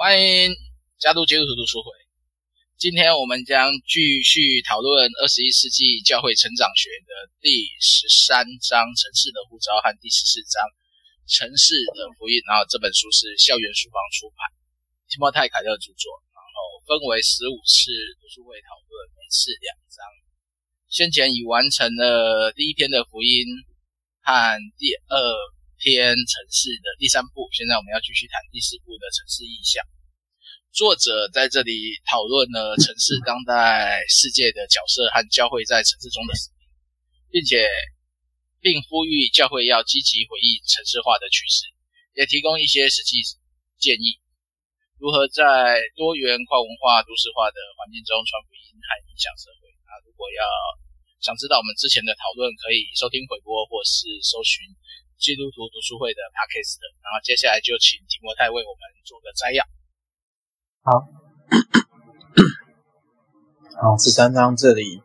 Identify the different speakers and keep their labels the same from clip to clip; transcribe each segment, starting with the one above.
Speaker 1: 欢迎加入基督徒读书会。今天我们将继续讨论二十一世纪教会成长学的第十三章“城市的呼召”和第十四章“城市的福音”。然后这本书是校园书房出版，提莫泰·凯勒著作。然后分为十五次读书会讨论，每次两章。先前已完成了第一篇的福音和第二。篇城市的第三部，现在我们要继续谈第四部的城市意象。作者在这里讨论了城市当代世界的角色和教会在城市中的使命，并且并呼吁教会要积极回应城市化的趋势，也提供一些实际建议，如何在多元跨文化都市化的环境中传福音和影响社会。啊，如果要想知道我们之前的讨论，可以收听回播或是搜寻。基督徒读书会的 Podcast，然后接下来就请提摩太为我们做个摘要。
Speaker 2: 好，好，十三章这里，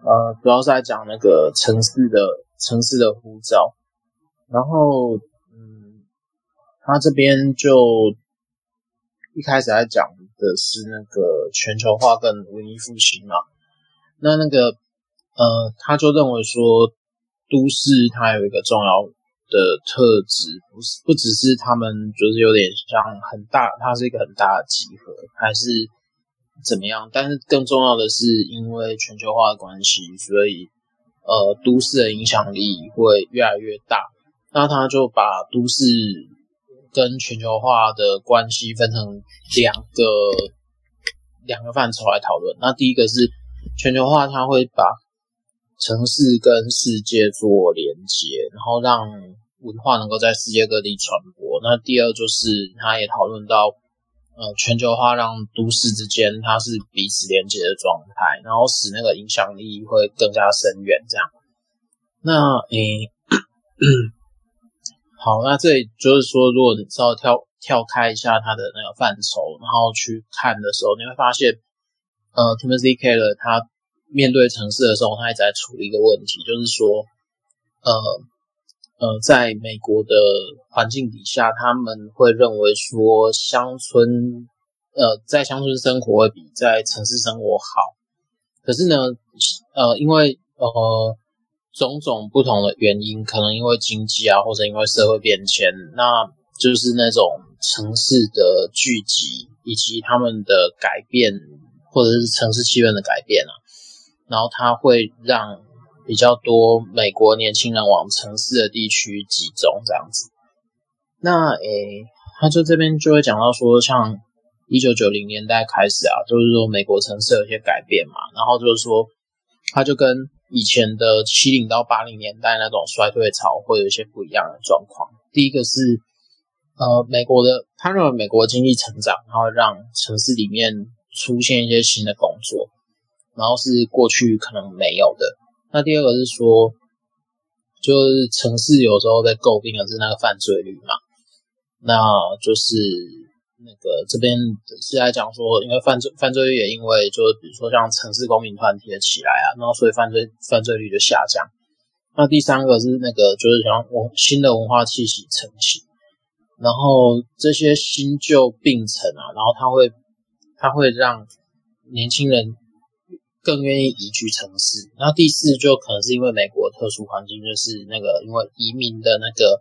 Speaker 2: 呃，主要是在讲那个城市的城市的呼召，然后，嗯，他这边就一开始在讲的是那个全球化跟文艺复兴嘛，那那个，呃，他就认为说。都市它有一个重要的特质，不是不只是他们就是有点像很大，它是一个很大的集合，还是怎么样？但是更重要的是，因为全球化的关系，所以呃，都市的影响力会越来越大。那他就把都市跟全球化的关系分成两个两个范畴来讨论。那第一个是全球化，它会把城市跟世界做连接，然后让文化能够在世界各地传播。那第二就是，他也讨论到，呃，全球化让都市之间它是彼此连接的状态，然后使那个影响力会更加深远。这样，那诶、好，那这里就是说，如果你稍微跳跳开一下它的那个范畴，然后去看的时候，你会发现，呃，Timothy Keller 他。面对城市的时候，他一直在处理一个问题，就是说，呃呃，在美国的环境底下，他们会认为说，乡村，呃，在乡村生活会比在城市生活好。可是呢，呃，因为呃种种不同的原因，可能因为经济啊，或者因为社会变迁，那就是那种城市的聚集以及他们的改变，或者是城市气氛的改变啊。然后它会让比较多美国年轻人往城市的地区集中，这样子。那诶，他就这边就会讲到说，像一九九零年代开始啊，就是说美国城市有些改变嘛，然后就是说，他就跟以前的七零到八零年代那种衰退潮会有一些不一样的状况。第一个是，呃，美国的他认为美国经济成长，然后让城市里面出现一些新的工作。然后是过去可能没有的。那第二个是说，就是城市有时候在诟病的是那个犯罪率嘛。那就是那个这边是来讲说，因为犯罪犯罪率也因为就比如说像城市公民团体的起来啊，然后所以犯罪犯罪率就下降。那第三个是那个就是像文新的文化气息成型，然后这些新旧并存啊，然后它会它会让年轻人。更愿意移居城市。那第四就可能是因为美国特殊环境，就是那个因为移民的那个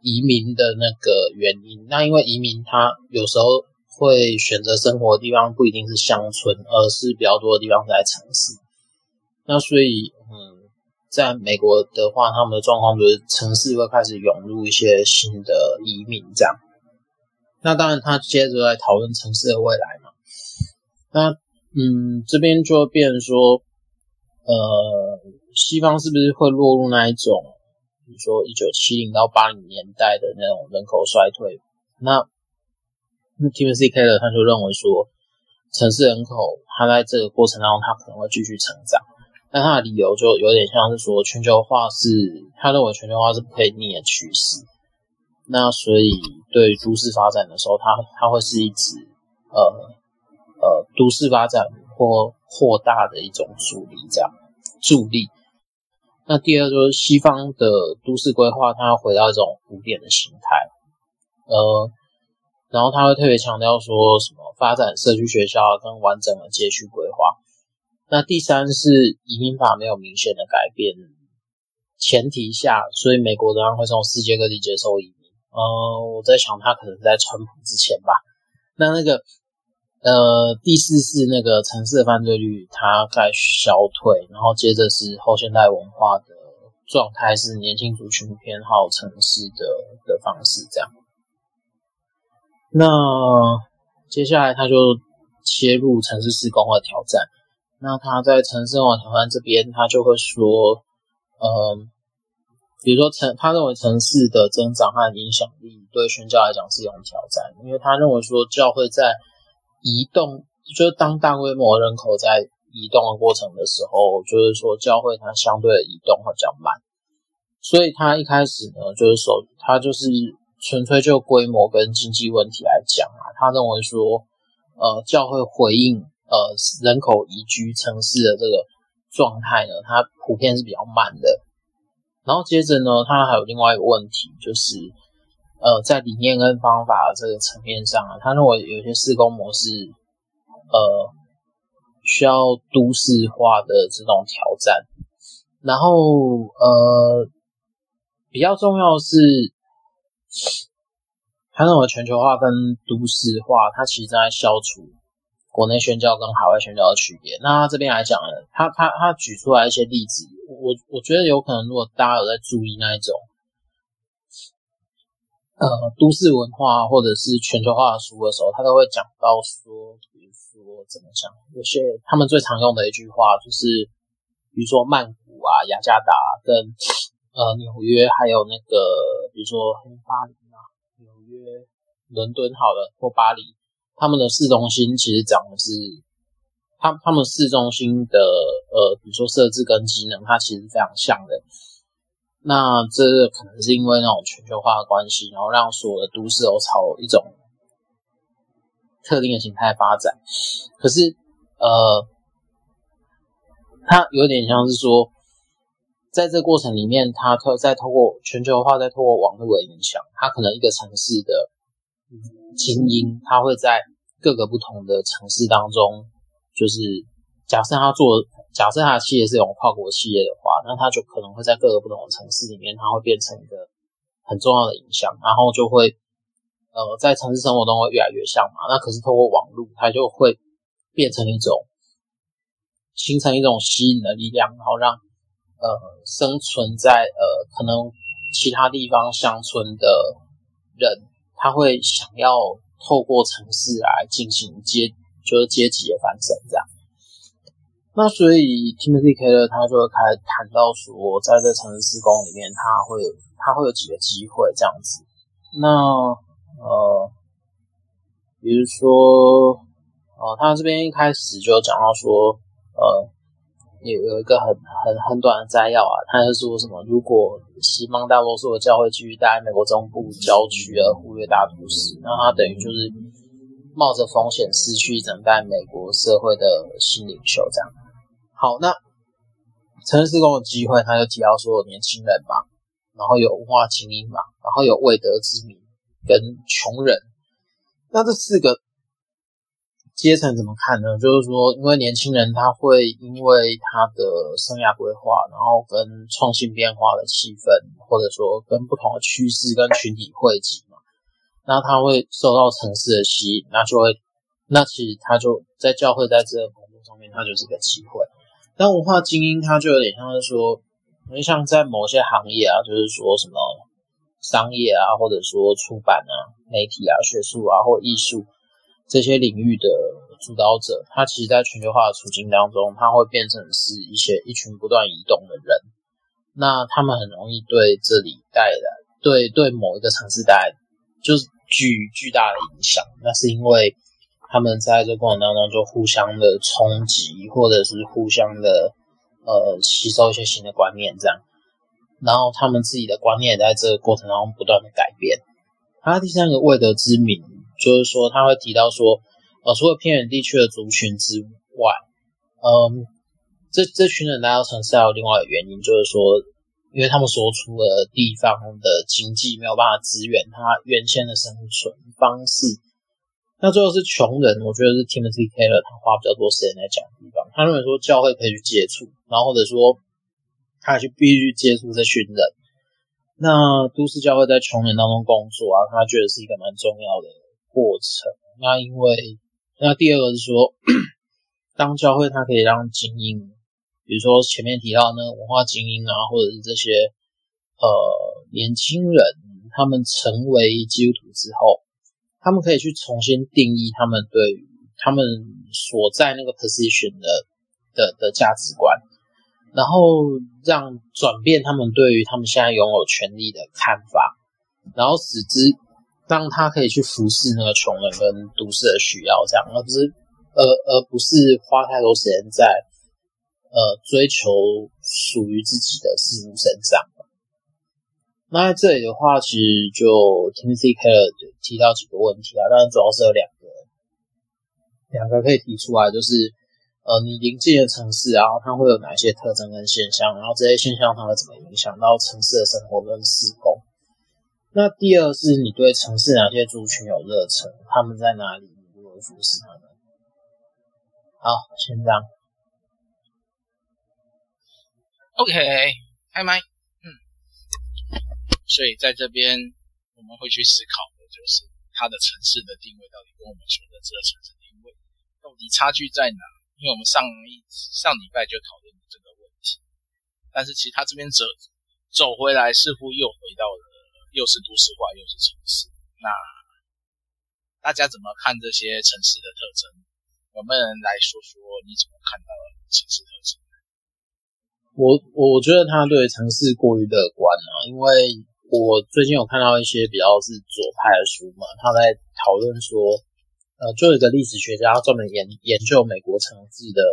Speaker 2: 移民的那个原因。那因为移民他有时候会选择生活的地方不一定是乡村，而是比较多的地方在城市。那所以，嗯，在美国的话，他们的状况就是城市会开始涌入一些新的移民这样。那当然，他接着来讨论城市的未来嘛。那嗯，这边就会变成说，呃，西方是不是会落入那一种，比如说一九七零到八零年代的那种人口衰退？那那 Timothy Keller 他就认为说，城市人口它在这个过程当中，它可能会继续成长。但他的理由就有点像是说，全球化是他认为全球化是不可以逆的趋势。那所以对都市发展的时候，它它会是一直呃。呃，都市发展或扩大的一种助力，这样助力。那第二就是西方的都市规划，它要回到一种古典的形态。呃，然后他会特别强调说什么发展社区学校跟完整的街区规划。那第三是移民法没有明显的改变前提下，所以美国仍然会从世界各地接受移民。呃，我在想他可能在川普之前吧。那那个呃第四是那个城市的犯罪率它在消退，然后接着是后现代文化的状态是年轻族群偏好城市的的方式这样。那接下来他就切入城市施工的挑战。那他在城市网挑战这边，他就会说，嗯，比如说城，他认为城市的增长和影响力对宣教来讲是一种挑战，因为他认为说教会在移动，就是当大规模人口在移动的过程的时候，就是说教会它相对的移动会比较慢，所以他一开始呢，就是说他就是。纯粹就规模跟经济问题来讲啊，他认为说，呃，教会回应呃人口移居城市的这个状态呢，它普遍是比较慢的。然后接着呢，他还有另外一个问题，就是呃，在理念跟方法这个层面上啊，他认为有些施工模式呃需要都市化的这种挑战。然后呃，比较重要的是。他认为全球化跟都市化，它其实在消除国内宣教跟海外宣教的区别。那他这边来讲呢，他他他举出来一些例子，我我觉得有可能，如果大家有在注意那一种，呃，都市文化或者是全球化的书的时候，他都会讲到说，比如说怎么讲，有些他们最常用的一句话就是，比如说曼谷啊、雅加达跟。呃，纽约还有那个，比如说巴黎啊，纽约、伦敦好了，或巴黎，他们的市中心其实讲的是，他他们市中心的呃，比如说设置跟机能，它其实非常像的。那这可能是因为那种全球化的关系，然后让所有的都市都朝一种特定的形态发展。可是，呃，它有点像是说。在这个过程里面，它透再透过全球化，再透过网络的影响，它可能一个城市的精英，他会在各个不同的城市当中，就是假设他做，假设他的企业是一种跨国企业的话，那他就可能会在各个不同的城市里面，它会变成一个很重要的影响，然后就会呃在城市生活中会越来越像嘛。那可是透过网络，它就会变成一种形成一种吸引的力量，然后让。呃，生存在呃可能其他地方乡村的人，他会想要透过城市来进行阶，就是阶级的翻身这样。那所以 Timothy Keller 他就会开始谈到说，在这城市施工里面，他会他会有几个机会这样子。那呃，比如说呃，他这边一开始就讲到说呃。有有一个很很很短的摘要啊，他是说什么？如果西方大多数的教会继续待在美国中部郊区而忽略大都市，那他等于就是冒着风险失去整代美国社会的新领袖这样。好，那城市工的机会，他就提到说有年轻人嘛，然后有文化精英嘛，然后有未得之民跟穷人，那这四个。阶层怎么看呢？就是说，因为年轻人他会因为他的生涯规划，然后跟创新变化的气氛，或者说跟不同的趋势跟群体汇集，那他会受到城市的吸引，那就会，那其实他就在教会在这个工作上面，他就是个机会。但文化精英他就有点像是说，因为像在某些行业啊，就是说什么商业啊，或者说出版啊、媒体啊、学术啊或艺术。这些领域的主导者，他其实，在全球化的处境当中，他会变成是一些一群不断移动的人。那他们很容易对这里带来，对对某一个城市带来，就是巨巨大的影响。那是因为他们在这个过程当中就互相的冲击，或者是互相的呃吸收一些新的观念，这样。然后他们自己的观念也在这个过程当中不断的改变。他第三个未得之民。就是说，他会提到说，呃，除了偏远地区的族群之外，嗯，这这群人来到城市还有另外一个原因，就是说，因为他们所处的地方的经济没有办法支援他原先的生存方式，那最后是穷人，我觉得是 Timothy Keller 他花比较多时间来讲的地方。他认为说教会可以去接触，然后或者说他去必须接触这群人。那都市教会在穷人当中工作啊，他觉得是一个蛮重要的过程。那因为那第二个是说，当教会它可以让精英，比如说前面提到那个文化精英啊，或者是这些呃年轻人，他们成为基督徒之后。他们可以去重新定义他们对于他们所在那个 position 的的的价值观，然后让转变他们对于他们现在拥有权利的看法，然后使之让他可以去服侍那个穷人跟都市的需要，这样，而不是而而不是花太多时间在呃追求属于自己的事物身上。那在这里的话，其实就 Timothy Keller 提到几个问题啊，当然主要是有两个，两个可以提出来，就是呃，你临近的城市啊，它会有哪些特征跟现象，然后这些现象它会怎么影响到城市的生活跟施工。那第二是你对城市哪些族群有热忱，他们在哪里，你如何服侍他们。好，先这样。
Speaker 1: OK，开麦。嗯所以在这边，我们会去思考的就是它的城市的定位到底跟我们说的这个城市定位到底差距在哪？因为我们上一上礼拜就讨论这个问题，但是其实它这边走走回来，似乎又回到了又是都市化又是城市。那大家怎么看这些城市的特征？有没有人来说说你怎么看到城市特征？
Speaker 2: 我我觉得他对城市过于乐观啊，因为。我最近有看到一些比较是左派的书嘛，他在讨论说，呃，就有一个历史学家专门研研究美国城市的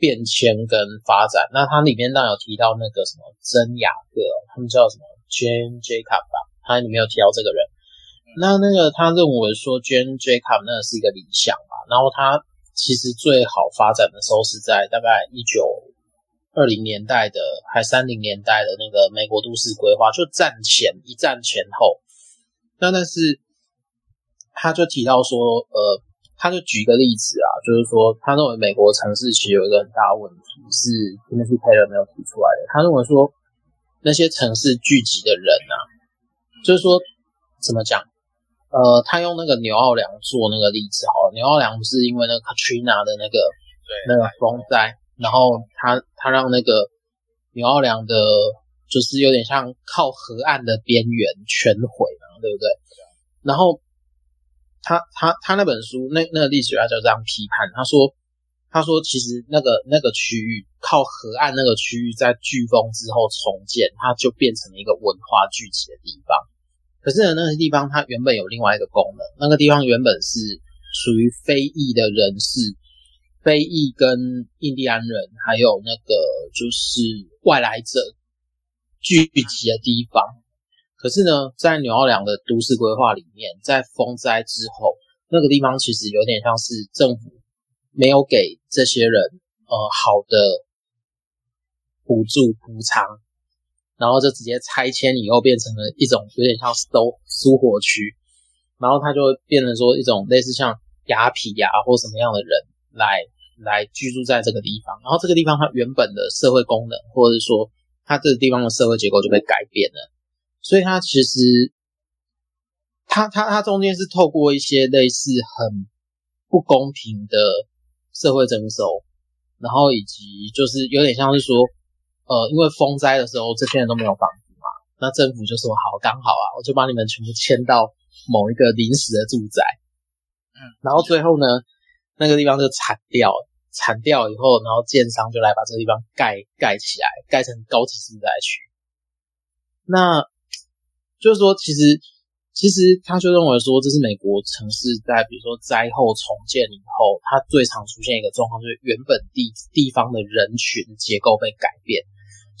Speaker 2: 变迁跟发展。那他里面当然有提到那个什么珍雅各，他们叫什么 Jane Jacobs 吧，他里面有提到这个人。那那个他认为说 Jane Jacobs 那个是一个理想吧，然后他其实最好发展的时候是在大概一九。二零年代的还三零年代的那个美国都市规划，就战前一战前后，那但是他就提到说，呃，他就举一个例子啊，就是说他认为美国城市其实有一个很大的问题是 Timothy Keller 没有提出来的。他认为说那些城市聚集的人啊，就是说怎么讲？呃，他用那个纽奥良做那个例子好了，纽奥良不是因为那个 Katrina 的那个对那个风灾。然后他他让那个纽奥良的，就是有点像靠河岸的边缘全毁嘛，对不对？然后他他他那本书那那个历史学家就这样批判，他说他说其实那个那个区域靠河岸那个区域在飓风之后重建，它就变成了一个文化聚集的地方。可是呢，那个地方它原本有另外一个功能，那个地方原本是属于非裔的人士。非裔跟印第安人，还有那个就是外来者聚集的地方。可是呢，在纽奥良的都市规划里面，在风灾之后，那个地方其实有点像是政府没有给这些人呃好的补助补偿，然后就直接拆迁以后变成了一种有点像苏苏活区，然后它就会变成说一种类似像雅痞呀或什么样的人。来来居住在这个地方，然后这个地方它原本的社会功能，或者是说它这个地方的社会结构就被改变了，所以它其实它它它中间是透过一些类似很不公平的社会征收，然后以及就是有点像是说，呃，因为风灾的时候这些人都没有房子嘛，那政府就说好，刚好啊，我就把你们全部迁到某一个临时的住宅，嗯，然后最后呢。那个地方就铲掉了，铲掉以后，然后建商就来把这个地方盖盖起来，盖成高级住宅区。那就是说，其实其实他就认为说，这是美国城市在比如说灾后重建以后，它最常出现一个状况，就是原本地地方的人群结构被改变。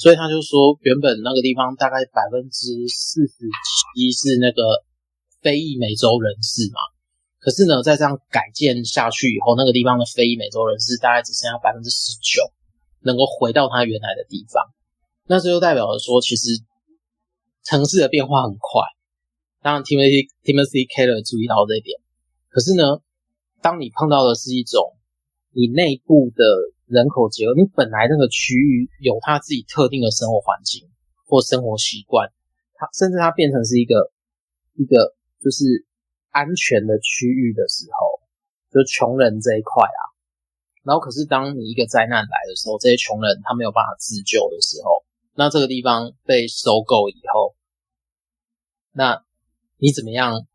Speaker 2: 所以他就说，原本那个地方大概百分之四十七是那个非裔美洲人士嘛。可是呢，在这样改建下去以后，那个地方的非裔美洲人士大概只剩下百分之十九能够回到他原来的地方。那这就代表了说，其实城市的变化很快。当然，Timothy Timothy Keller 注意到这一点。可是呢，当你碰到的是一种你内部的人口结构，你本来那个区域有它自己特定的生活环境或生活习惯，它甚至它变成是一个一个就是安全的区域的时候，就穷人这一块啊。然后，可是当你一个灾难来的时候，这些穷人他没有办法自救的时候，那这个地方被收购以后，那你怎么样？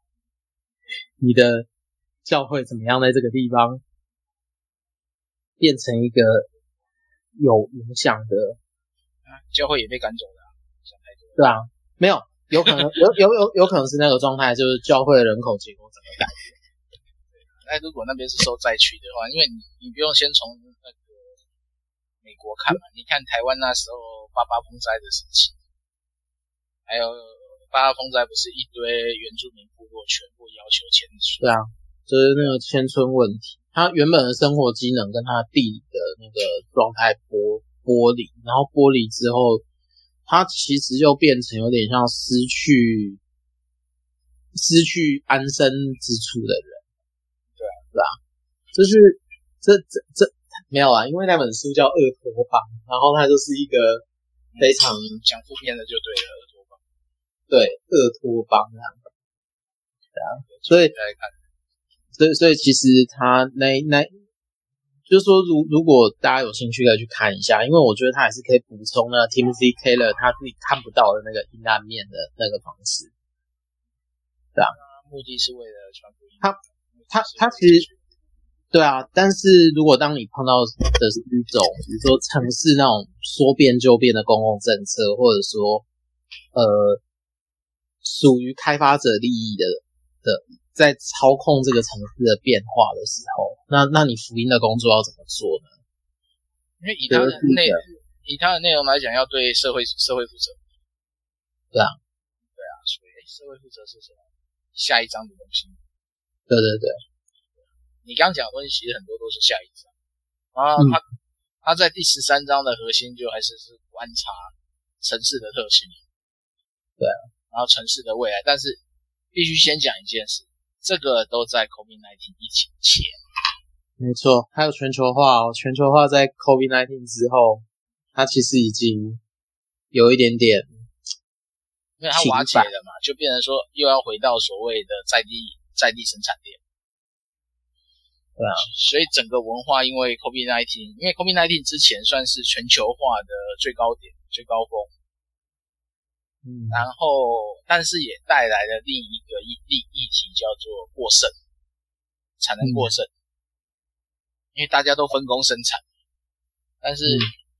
Speaker 2: 你的教会怎么样在这个地方变成一个有影响的？
Speaker 1: 啊，教会也被赶走了，想太多。
Speaker 2: 对啊，没有，有可能有有有有可能是那个状态，就是教会的人口结构怎么改变。
Speaker 1: 那如果那边是受灾区的话，因为你你不用先从那个美国看嘛，你看台湾那时候八八风灾的时期，还有。八八风灾不是一堆原住民部落全部要求迁村？
Speaker 2: 对啊，就是那个迁村问题。他原本的生活机能跟他地理的那个状态剥剥离，然后剥离之后，他其实就变成有点像失去失去安身之处的人。
Speaker 1: 对啊，
Speaker 2: 对啊，就是这这这没有啊，因为那本书叫《恶托邦》，然后它就是一个非常
Speaker 1: 讲负面的，就对了。
Speaker 2: 对，恶托邦这样的，对啊，所以，所以，所以其实他那那，就是说，如如果大家有兴趣可以去看一下，因为我觉得他也是可以补充那 Timothy Keller 他自己看不到的那个阴暗面的那个方式，对啊，
Speaker 1: 目的是为了传福音。
Speaker 2: 他他他其实，对啊，但是如果当你碰到的是一种，比如说城市那种说变就变的公共政策，或者说，呃。属于开发者利益的的，在操控这个城市的变化的时候，那那你福音的工作要怎么做呢？
Speaker 1: 因为以他的内以他的内容来讲，要对社会社会负责。
Speaker 2: 对啊，
Speaker 1: 对啊，所以社会负责是什么？下一章的东西。
Speaker 2: 对对对，
Speaker 1: 你刚刚讲的东西其实很多都是下一章啊。他、嗯、他在第十三章的核心就还是是观察城市的特性。
Speaker 2: 对啊。
Speaker 1: 然后城市的未来，但是必须先讲一件事，这个都在 COVID-19 疫情前。
Speaker 2: 没错，还有全球化哦，全球化在 COVID-19 之后，它其实已经有一点点，
Speaker 1: 因为它瓦解了嘛，就变成说又要回到所谓的在地在地生产链。
Speaker 2: 对啊，
Speaker 1: 所以整个文化因为 COVID-19，因为 COVID-19 之前算是全球化的最高点、最高峰。
Speaker 2: 嗯，
Speaker 1: 然后，但是也带来了另一个议议议题，叫做过剩，产能过剩，嗯、因为大家都分工生产。但是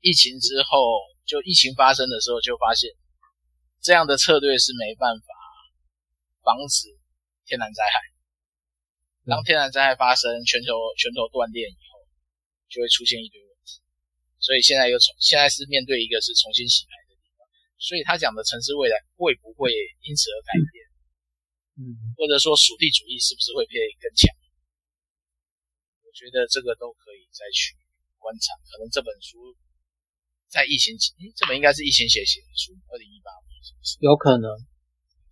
Speaker 1: 疫情之后，就疫情发生的时候，就发现这样的策略是没办法防止天然灾害。当天然灾害发生，全球全球断电以后，就会出现一堆问题。所以现在又重，现在是面对一个是重新洗牌。所以他讲的城市未来会不会因此而改变？
Speaker 2: 嗯，
Speaker 1: 或者说属地主义是不是会变更强？我觉得这个都可以再去观察。可能这本书在疫情，这本应该是疫情写写的书，二零一八年是不是？
Speaker 2: 有可能。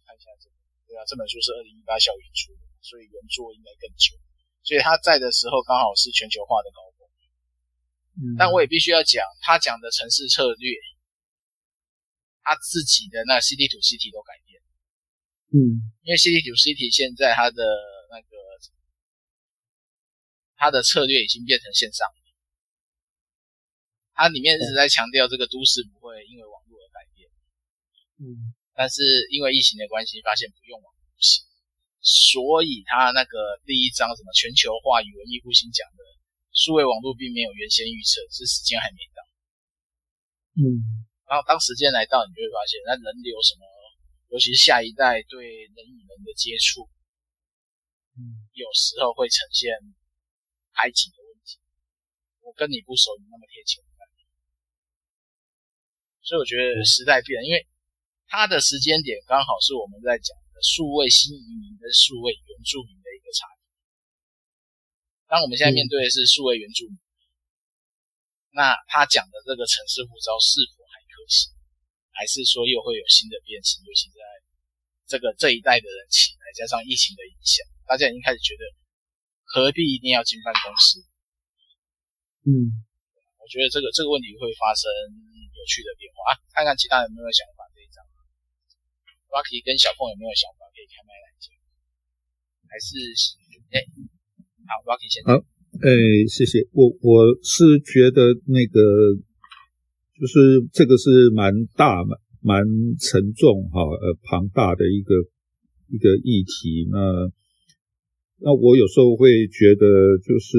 Speaker 1: 看一下这个，对啊，这本书是二零一八校园出的，所以原作应该更久。所以他在的时候刚好是全球化的高峰。
Speaker 2: 嗯，
Speaker 1: 但我也必须要讲，他讲的城市策略。他自己的那 City to City 都改变，
Speaker 2: 嗯，
Speaker 1: 因为 City to City 现在它的那个它的策略已经变成线上了，它里面一直在强调这个都市不会因为网络而改变，
Speaker 2: 嗯，
Speaker 1: 但是因为疫情的关系，发现不用网络不行，所以他那个第一章什么全球化与文艺复兴讲的数位网络并没有原先预测，是时间还没到，
Speaker 2: 嗯。
Speaker 1: 然后当时间来到，你就会发现，那人流什么，尤其是下一代对人与人的接触，
Speaker 2: 嗯，
Speaker 1: 有时候会呈现排挤的问题。我跟你不熟，你那么贴切，所以我觉得时代变了，因为它的时间点刚好是我们在讲的数位新移民跟数位原住民的一个差别。当我们现在面对的是数位原住民，嗯、那他讲的这个城市护照是否还是说又会有新的变形？尤其在这个这一代的人起来，加上疫情的影响，大家已经开始觉得何必一定要进办公室？
Speaker 2: 嗯，
Speaker 1: 我觉得这个这个问题会发生有趣的变化啊！看看其他人有没有想法这一张。Rocky 跟小凤有没有想法？可以开麦来讲。还是哎，好，Rocky 先。
Speaker 3: 好，哎，谢谢。我我是觉得那个就是这个是蛮大蛮蛮沉重哈呃庞大的一个一个议题那。那我有时候会觉得，就是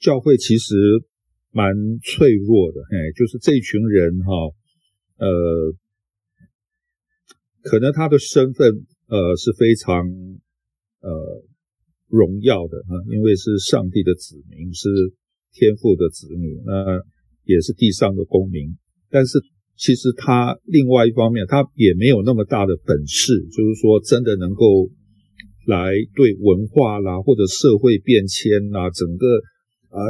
Speaker 3: 教会其实蛮脆弱的，哎，就是这群人哈，呃，可能他的身份呃是非常呃荣耀的啊，因为是上帝的子民，是天父的子女，那也是地上的公民，但是其实他另外一方面，他也没有那么大的本事，就是说真的能够。来对文化啦，或者社会变迁啦，整个啊、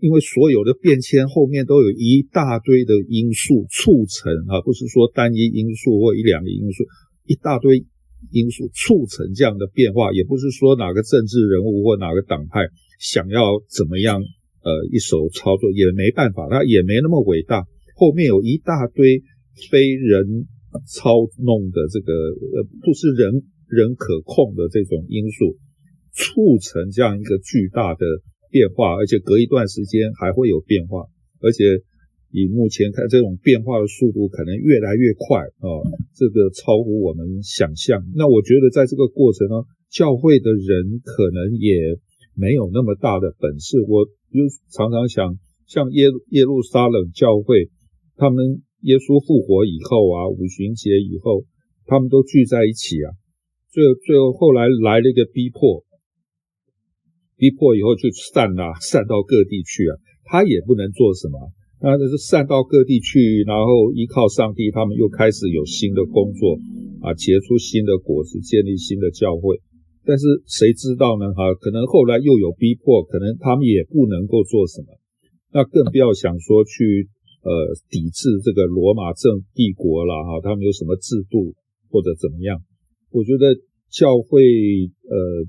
Speaker 3: 因为所有的变迁后面都有一大堆的因素促成啊，不是说单一因素或一两个因素，一大堆因素促成这样的变化，也不是说哪个政治人物或哪个党派想要怎么样呃一手操作也没办法，他也没那么伟大，后面有一大堆非人操弄的这个呃，不是人。人可控的这种因素促成这样一个巨大的变化，而且隔一段时间还会有变化，而且以目前看，这种变化的速度可能越来越快啊，这个超乎我们想象。那我觉得在这个过程呢，教会的人可能也没有那么大的本事。我就常常想，像耶耶路撒冷教会，他们耶稣复活以后啊，五旬节以后，他们都聚在一起啊。最后，最后后来来了一个逼迫，逼迫以后就散了，散到各地去啊。他也不能做什么，那就是散到各地去，然后依靠上帝，他们又开始有新的工作啊，结出新的果子，建立新的教会。但是谁知道呢？哈，可能后来又有逼迫，可能他们也不能够做什么。那更不要想说去呃抵制这个罗马正帝国了哈，他们有什么制度或者怎么样？我觉得教会，呃，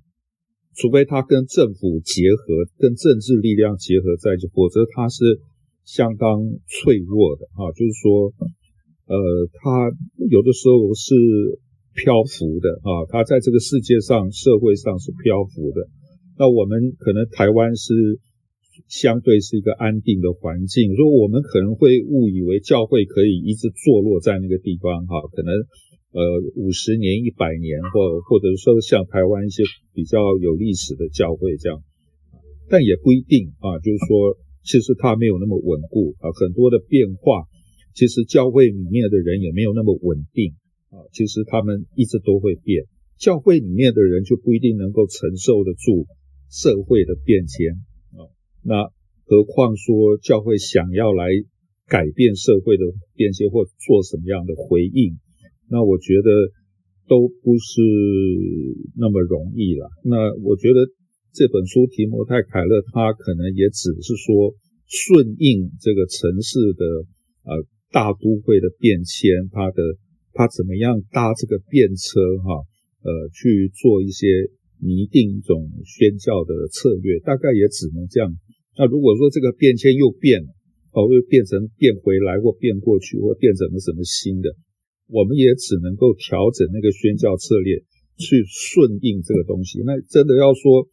Speaker 3: 除非他跟政府结合，跟政治力量结合在一起，否则他是相当脆弱的哈。就是说，呃，他有的时候是漂浮的啊，他在这个世界上、社会上是漂浮的。那我们可能台湾是相对是一个安定的环境，所以我们可能会误以为教会可以一直坐落在那个地方哈，可能。呃，五十年、一百年，或或者说像台湾一些比较有历史的教会这样，但也不一定啊。就是说，其实它没有那么稳固啊，很多的变化，其实教会里面的人也没有那么稳定啊。其实他们一直都会变，教会里面的人就不一定能够承受得住社会的变迁啊。那何况说教会想要来改变社会的变迁，或做什么样的回应？那我觉得都不是那么容易了。那我觉得这本书提摩太凯勒他可能也只是说顺应这个城市的呃大都会的变迁，他的他怎么样搭这个便车哈呃去做一些拟定一种宣教的策略，大概也只能这样。那如果说这个变迁又变了，哦又变成变回来或变过去或变成了什么新的。我们也只能够调整那个宣教策略，去顺应这个东西。那真的要说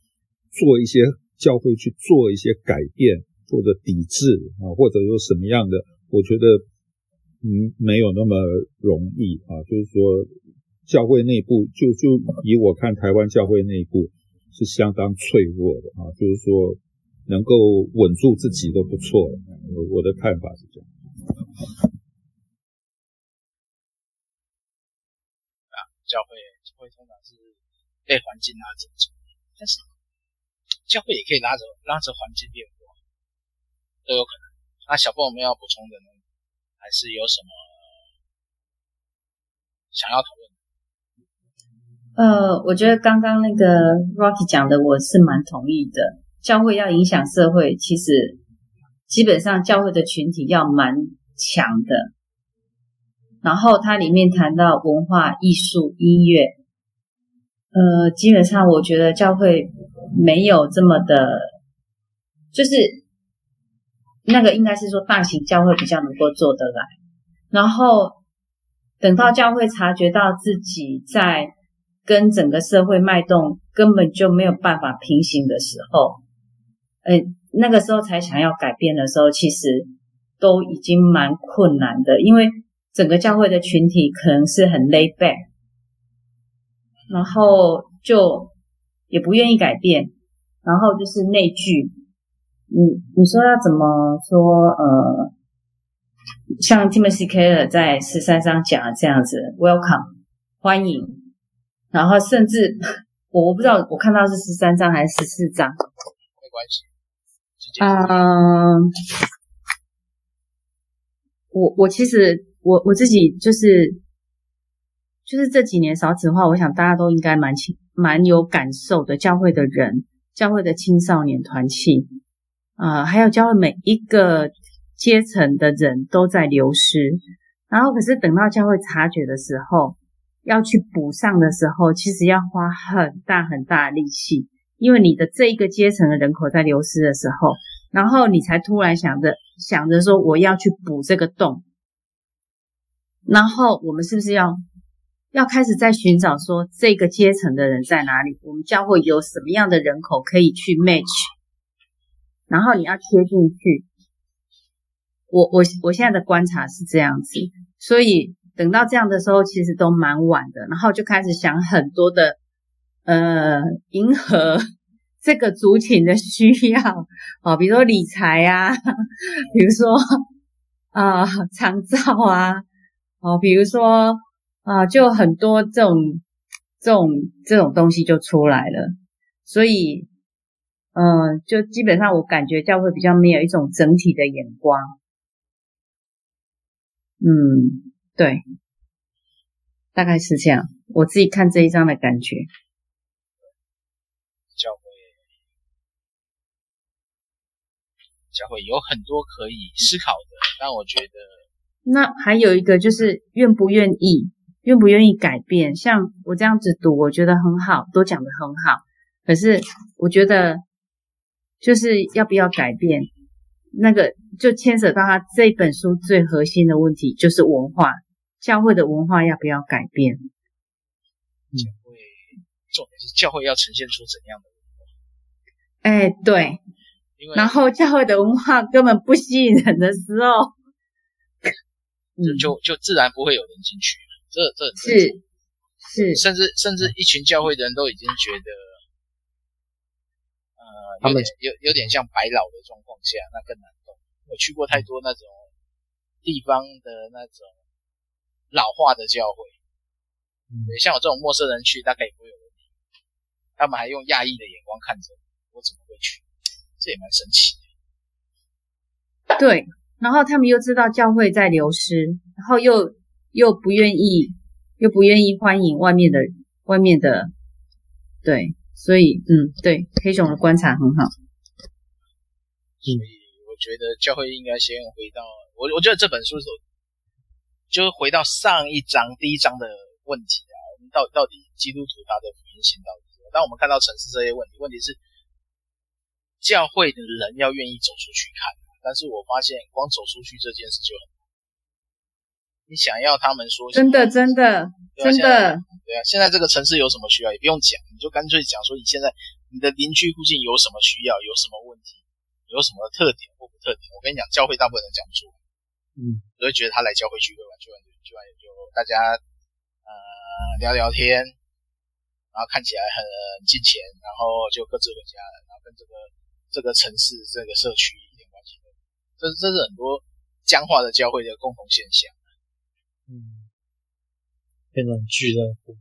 Speaker 3: 做一些教会去做一些改变或者抵制啊，或者有什么样的，我觉得嗯没有那么容易啊。就是说教会内部就就以我看台湾教会内部是相当脆弱的啊，就是说能够稳住自己都不错了。我我的看法是这样。
Speaker 1: 啊教会教会通常是被环境拉着走，但是教会也可以拉着拉着环境变化，都有可能。那小凤有没有要补充的呢？还是有什么想要讨论？
Speaker 4: 呃，我觉得刚刚那个 Rocky 讲的我是蛮同意的。教会要影响社会，其实基本上教会的群体要蛮强的。然后它里面谈到文化艺术、音乐，呃，基本上我觉得教会没有这么的，就是那个应该是说大型教会比较能够做得来。然后等到教会察觉到自己在跟整个社会脉动根本就没有办法平行的时候，哎，那个时候才想要改变的时候，其实都已经蛮困难的，因为整个教会的群体可能是很 lay back，然后就也不愿意改变，然后就是内聚。你你说要怎么说？呃，像 Timothy Keller 在十三章讲的这样子，Welcome，欢迎。然后甚至我我不知道，我看到是十三章还是十四章，
Speaker 1: 没关系。
Speaker 4: 嗯，我我其实我我自己就是就是这几年少子化，我想大家都应该蛮清蛮有感受的。教会的人，教会的青少年团契，啊、呃，还有教会每一个阶层的人都在流失。然后可是等到教会察觉的时候。要去补上的时候，其实要花很大很大的力气，因为你的这一个阶层的人口在流失的时候，然后你才突然想着想着说我要去补这个洞，然后我们是不是要要开始在寻找说这个阶层的人在哪里？我们教会有什么样的人口可以去 match？然后你要贴进去。我我我现在的观察是这样子，所以。等到这样的时候，其实都蛮晚的，然后就开始想很多的，呃，迎合 这个族群的需要，哦，比如说理财啊，比如说啊，长照啊，哦，比如说啊，就很多这种这种这种东西就出来了，所以，嗯、呃，就基本上我感觉教会比较没有一种整体的眼光，嗯。对，大概是这样。我自己看这一章的感觉，
Speaker 1: 教会教会有很多可以思考的，但我觉得
Speaker 4: 那还有一个就是愿不愿意，愿不愿意改变。像我这样子读，我觉得很好，都讲得很好。可是我觉得就是要不要改变，那个就牵扯到他这本书最核心的问题，就是文化。教会的文化要不要改变？
Speaker 1: 教会重点是教会要呈现出怎样的文化？
Speaker 4: 哎，对。然后教会的文化根本不吸引人的时候，
Speaker 1: 就就就自然不会有人进去。这这
Speaker 4: 是是，
Speaker 1: 甚至甚至一群教会的人都已经觉得，呃，
Speaker 2: 他们
Speaker 1: 有有点像白老的状况下，那更难动。我去过太多那种地方的那种。老化的教会，嗯，像我这种陌生人去，大概也不会有问题。他们还用讶异的眼光看着我，我怎么会去？这也蛮神奇的。
Speaker 4: 对，然后他们又知道教会在流失，然后又又不愿意，又不愿意欢迎外面的外面的，对，所以嗯，对，黑熊的观察很好。
Speaker 1: 所以我觉得教会应该先回到我，我觉得这本书是。就是回到上一章第一章的问题啊，我们到到底基督徒他的福音性到底是？当我们看到城市这些问题，问题是教会的人要愿意走出去看，但是我发现光走出去这件事就很。你想要他们说
Speaker 4: 真的真的真的
Speaker 1: 对啊，现在这个城市有什么需要也不用讲，你就干脆讲说你现在你的邻居附近有什么需要，有什么问题，有什么特点或不特点。我跟你讲，教会大部分人讲不出来。嗯，都会觉得他来教会聚会玩，聚完聚完也就大家呃聊聊天，然后看起来很金钱，然后就各自回家了，然后跟这个这个城市这个社区一点关系都没有。这是这是很多僵化的教会的共同现象。
Speaker 2: 嗯，变成俱乐部。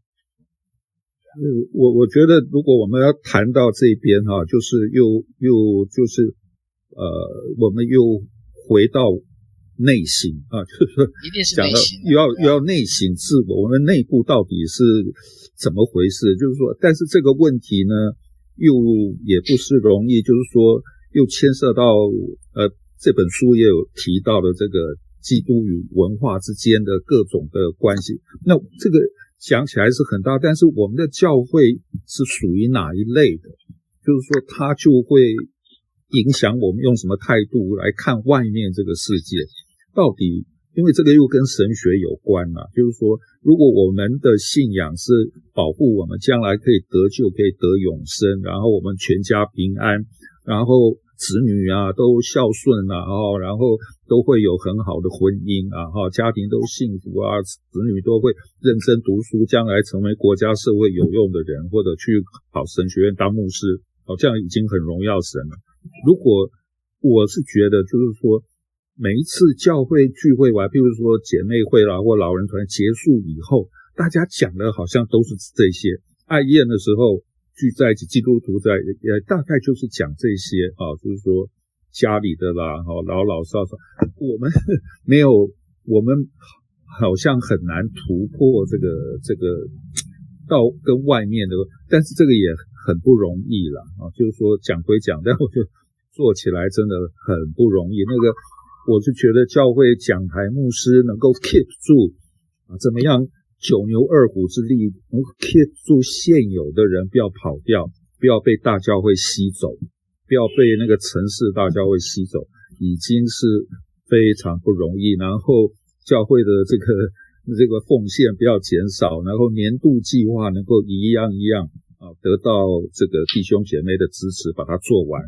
Speaker 3: 我我觉得如果我们要谈到这边哈，就是又又就是呃，我们又回到。内心啊，就是说，
Speaker 1: 一定是内省，
Speaker 3: 又要又要内省自我，我们内部到底是怎么回事？就是说，但是这个问题呢，又也不是容易，就是说，又牵涉到呃，这本书也有提到的这个基督与文化之间的各种的关系。那这个讲起来是很大，但是我们的教会是属于哪一类的？就是说它就会影响我们用什么态度来看外面这个世界，到底。因为这个又跟神学有关嘛，就是说，如果我们的信仰是保护我们将来可以得救，可以得永生，然后我们全家平安，然后子女啊都孝顺啊，然后都会有很好的婚姻啊，哈，家庭都幸福啊，子女都会认真读书，将来成为国家社会有用的人，或者去考神学院当牧师，好，这样已经很荣耀神了。如果我是觉得，就是说。每一次教会聚会完，譬如说姐妹会啦或老人团结束以后，大家讲的好像都是这些。爱宴的时候聚在一起，基督徒在也大概就是讲这些啊，就是说家里的啦，哈，老老少少，我们没有，我们好像很难突破这个这个到跟外面的，但是这个也很不容易了啊。就是说讲归讲，但我觉得做起来真的很不容易，那个。我是觉得教会讲台牧师能够 keep 住啊，怎么样九牛二虎之力能够 keep 住现有的人，不要跑掉，不要被大教会吸走，不要被那个城市大教会吸走，已经是非常不容易。然后教会的这个这个奉献不要减少，然后年度计划能够一样一样啊，得到这个弟兄姐妹的支持，把它做完。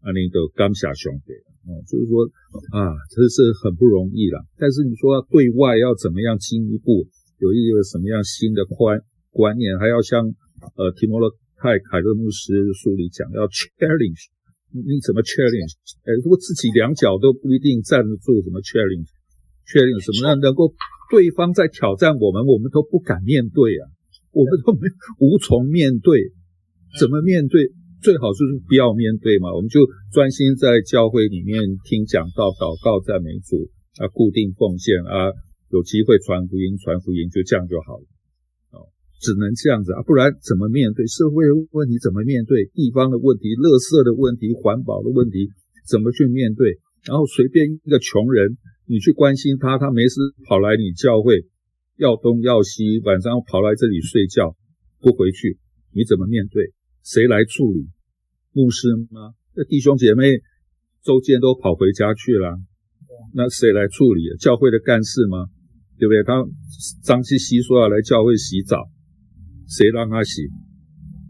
Speaker 3: 啊，那个刚下兄弟。哦，就是说啊，这是很不容易了。但是你说对外要怎么样进一步有一个什么样新的观观念，还要像呃提摩太凯勒牧师书里讲，要 challenge，你怎么 challenge？哎，如果自己两脚都不一定站得住，怎么 challenge？challenge 什么呢？能够对方在挑战我们，我们都不敢面对啊，我们都没无从面对，怎么面对？最好就是不要面对嘛，我们就专心在教会里面听讲道、祷告、赞美主啊，固定奉献啊，有机会传福音、传福音，就这样就好了。哦，只能这样子啊，不然怎么面对社会问题？怎么面对地方的问题、垃圾的问题、环保的问题？怎么去面对？然后随便一个穷人，你去关心他，他没事跑来你教会要东要西，晚上跑来这里睡觉不回去，你怎么面对？谁来处理？牧师吗？那弟兄姐妹周间都跑回家去了，那谁来处理？教会的干事吗？对不对？他张西西说要来教会洗澡，谁让他洗？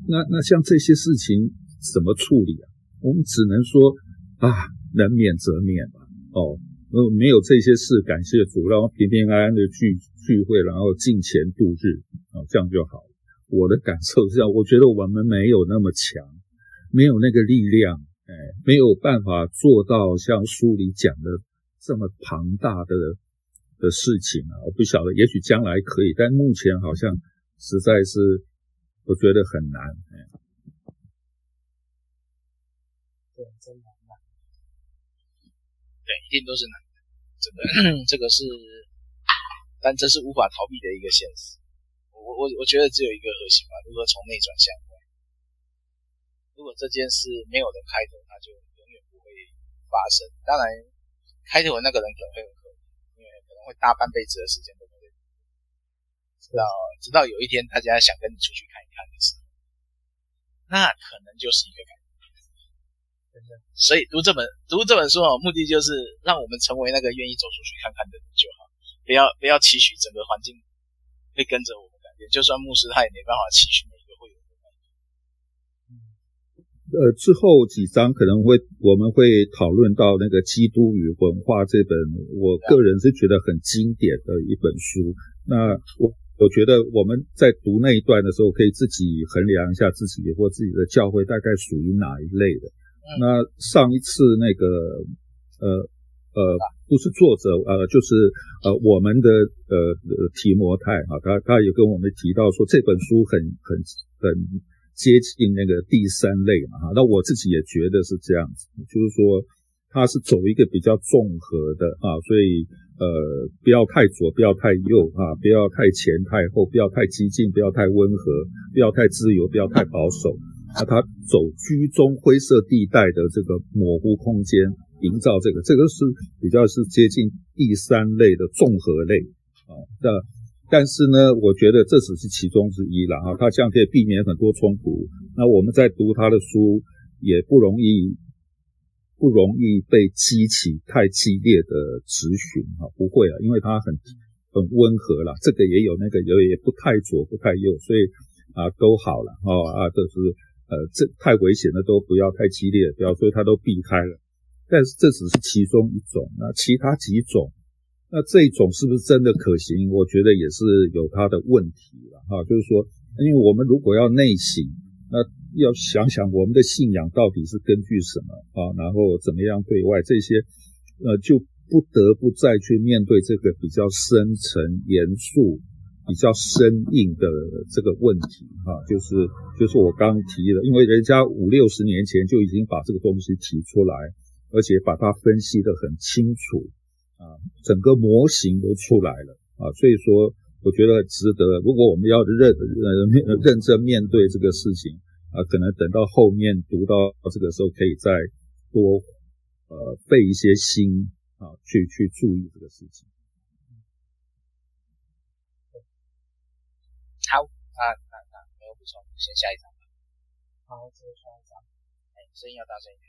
Speaker 3: 那那像这些事情怎么处理啊？我们只能说啊，能免则免吧。哦，没有这些事，感谢主，然后平平安安的聚聚会，然后敬虔度日啊，这样就好。我的感受是这样，我觉得我们没有那么强，没有那个力量，哎，没有办法做到像书里讲的这么庞大的的事情啊！我不晓得，也许将来可以，但目前好像实在是我觉得很难。
Speaker 2: 对，真难。
Speaker 1: 对，一定都是难的，这 个这个是，但这是无法逃避的一个现实。我我我觉得只有一个核心吧，如何从内转向外。如果这件事没有人开头，那就永远不会发生。当然，开头的那个人可能会，会大半辈子的时间都会直到直到有一天大家想跟你出去看一看的时候，那可能就是一个改变。真的。所以读这本读这本书啊，目的就是让我们成为那个愿意走出去看看的人就好，不要不要期许整个环境会跟着我们。改变就算牧师，他也没办法期许每一个会有的。
Speaker 3: 呃，之后几章可能会我们会讨论到那个《基督与文化》这本，我个人是觉得很经典的一本书。那我我觉得我们在读那一段的时候，可以自己衡量一下自己或自己的教会大概属于哪一类的。那上一次那个呃。呃，不是作者，呃，就是呃，我们的呃提摩太啊，他他也跟我们提到说，这本书很很很接近那个第三类嘛哈。那我自己也觉得是这样子，就是说它是走一个比较综合的啊，所以呃，不要太左，不要太右啊，不要太前太后，不要太激进，不要太温和，不要太自由，不要太保守，那它走居中灰色地带的这个模糊空间。营造这个，这个是比较是接近第三类的综合类啊。那但是呢，我觉得这只是其中之一了哈。它这样可以避免很多冲突，那我们在读他的书也不容易不容易被激起太激烈的质询啊，不会啊，因为他很很温和啦，这个也有，那个也也不太左不太右，所以啊都好了哦啊都是呃这太危险的都不要太激烈，不要所以他都避开了。但是这只是其中一种，那其他几种，那这种是不是真的可行？我觉得也是有它的问题了哈，就是说，因为我们如果要内省，那要想想我们的信仰到底是根据什么啊，然后怎么样对外这些，呃，就不得不再去面对这个比较深沉、严肃、比较生硬的这个问题哈，就是就是我刚提的，因为人家五六十年前就已经把这个东西提出来，而且把它分析得很清楚啊，整个模型都出来了啊，所以说。我觉得值得。如果我们要认呃认真面对这个事情啊，可能等到后面读到这个时候，可以再多呃费一些心啊，去去注意这个事情。
Speaker 1: 好，那那那没有补充，先下一张吧。
Speaker 2: 好，接着下一张。
Speaker 1: 哎，声音要大声一点。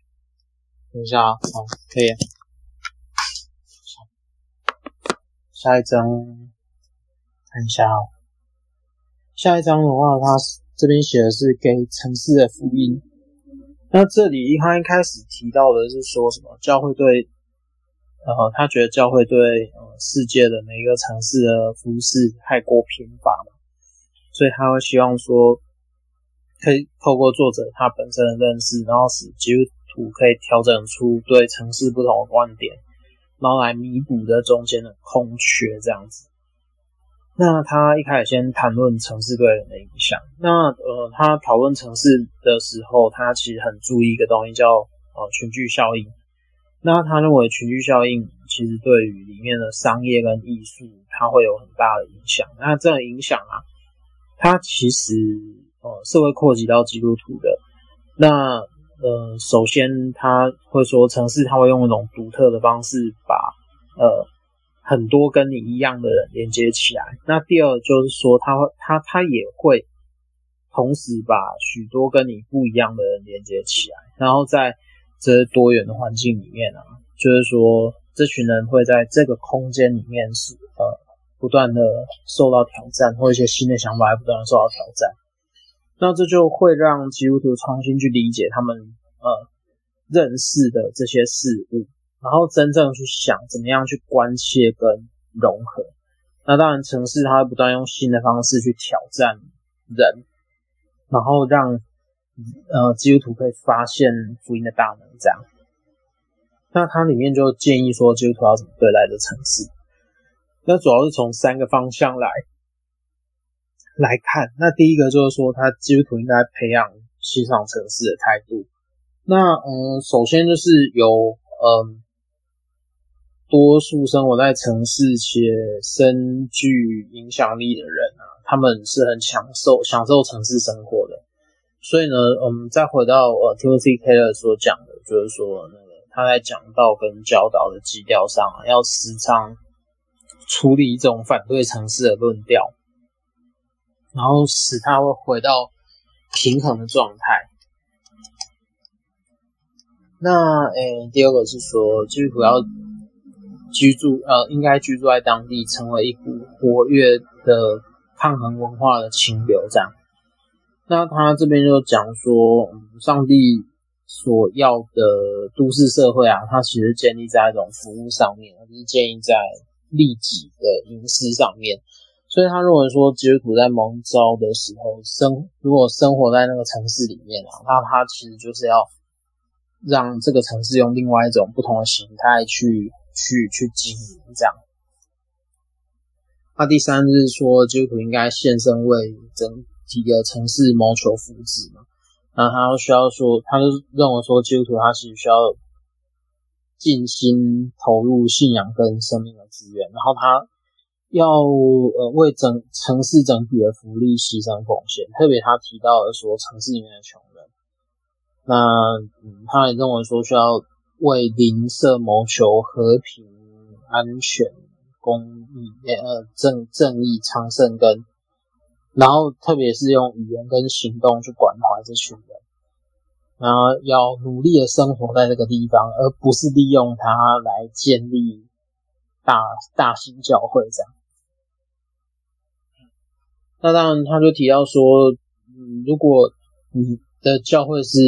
Speaker 2: 等一下啊，好，可以。下一张。看一下哦，下一章的话，他这边写的是给城市的福音。那这里他一开始提到的是说什么？教会对，呃，他觉得教会对呃世界的每一个城市的服饰太过贫乏嘛，所以他会希望说，可以透过作者他本身的认识，然后使基督徒可以调整出对城市不同的观点，然后来弥补这中间的空缺，这样子。那他一开始先谈论城市对人的影响。那呃，他讨论城市的时候，他其实很注意一个东西，叫呃群聚效应。那他认为群聚效应其实对于里面的商业跟艺术，它会有很大的影响。那这个影响啊，它其实呃是会扩及到基督徒的。那呃，首先他会说，城市他会用一种独特的方式把呃。很多跟你一样的人连接起来。那第二就是说，他会他他也会同时把许多跟你不一样的人连接起来。然后在这多元的环境里面啊，就是说，这群人会在这个空间里面是呃不断的受到挑战，或一些新的想法不断的受到挑战。那这就会让基督徒重新去理解他们呃认识的这些事物。然后真正去想怎么样去关切跟融合，那当然城市它会不断用新的方式去挑战人，然后让呃基督徒可以发现福音的大能这样。那它里面就建议说基督徒要怎么对待这城市，那主要是从三个方向来来看。那第一个就是说，他基督徒应该培养欣赏城市的态度。那嗯，首先就是有嗯。多数生活在城市且深具影响力的人啊，他们是很享受享受城市生活的。所以呢，我们再回到呃 Timothy Keller 所讲的，就是说那个他在讲道跟教导的基调上，要时常处理一种反对城市的论调，然后使它会回到平衡的状态。那诶，第二个是说，基督徒要。居住呃，应该居住在当地，成为一股活跃的抗衡文化的清流。这样，那他这边就讲说，上帝所要的都市社会啊，它其实建立在一种服务上面，而不是建立在利己的营私上面。所以他认为说，基督徒在蒙召的时候，生如果生活在那个城市里面啊，那他其实就是要让这个城市用另外一种不同的形态去。去去经营这样，那第三就是说，基督徒应该献身为整体的城市谋求福祉嘛。那他需要说，他就认为说，基督徒他其实需要尽心投入信仰跟生命的资源，然后他要呃为整城市整体的福利牺牲奉献。特别他提到了说，城市里面的穷人，那，他也认为说需要。为邻舍谋求和平、安全、公益、呃正正义、昌盛跟然后特别是用语言跟行动去关怀这群人，然后要努力的生活在这个地方，而不是利用它来建立大大型教会这样。那当然，他就提到说，嗯，如果你的教会是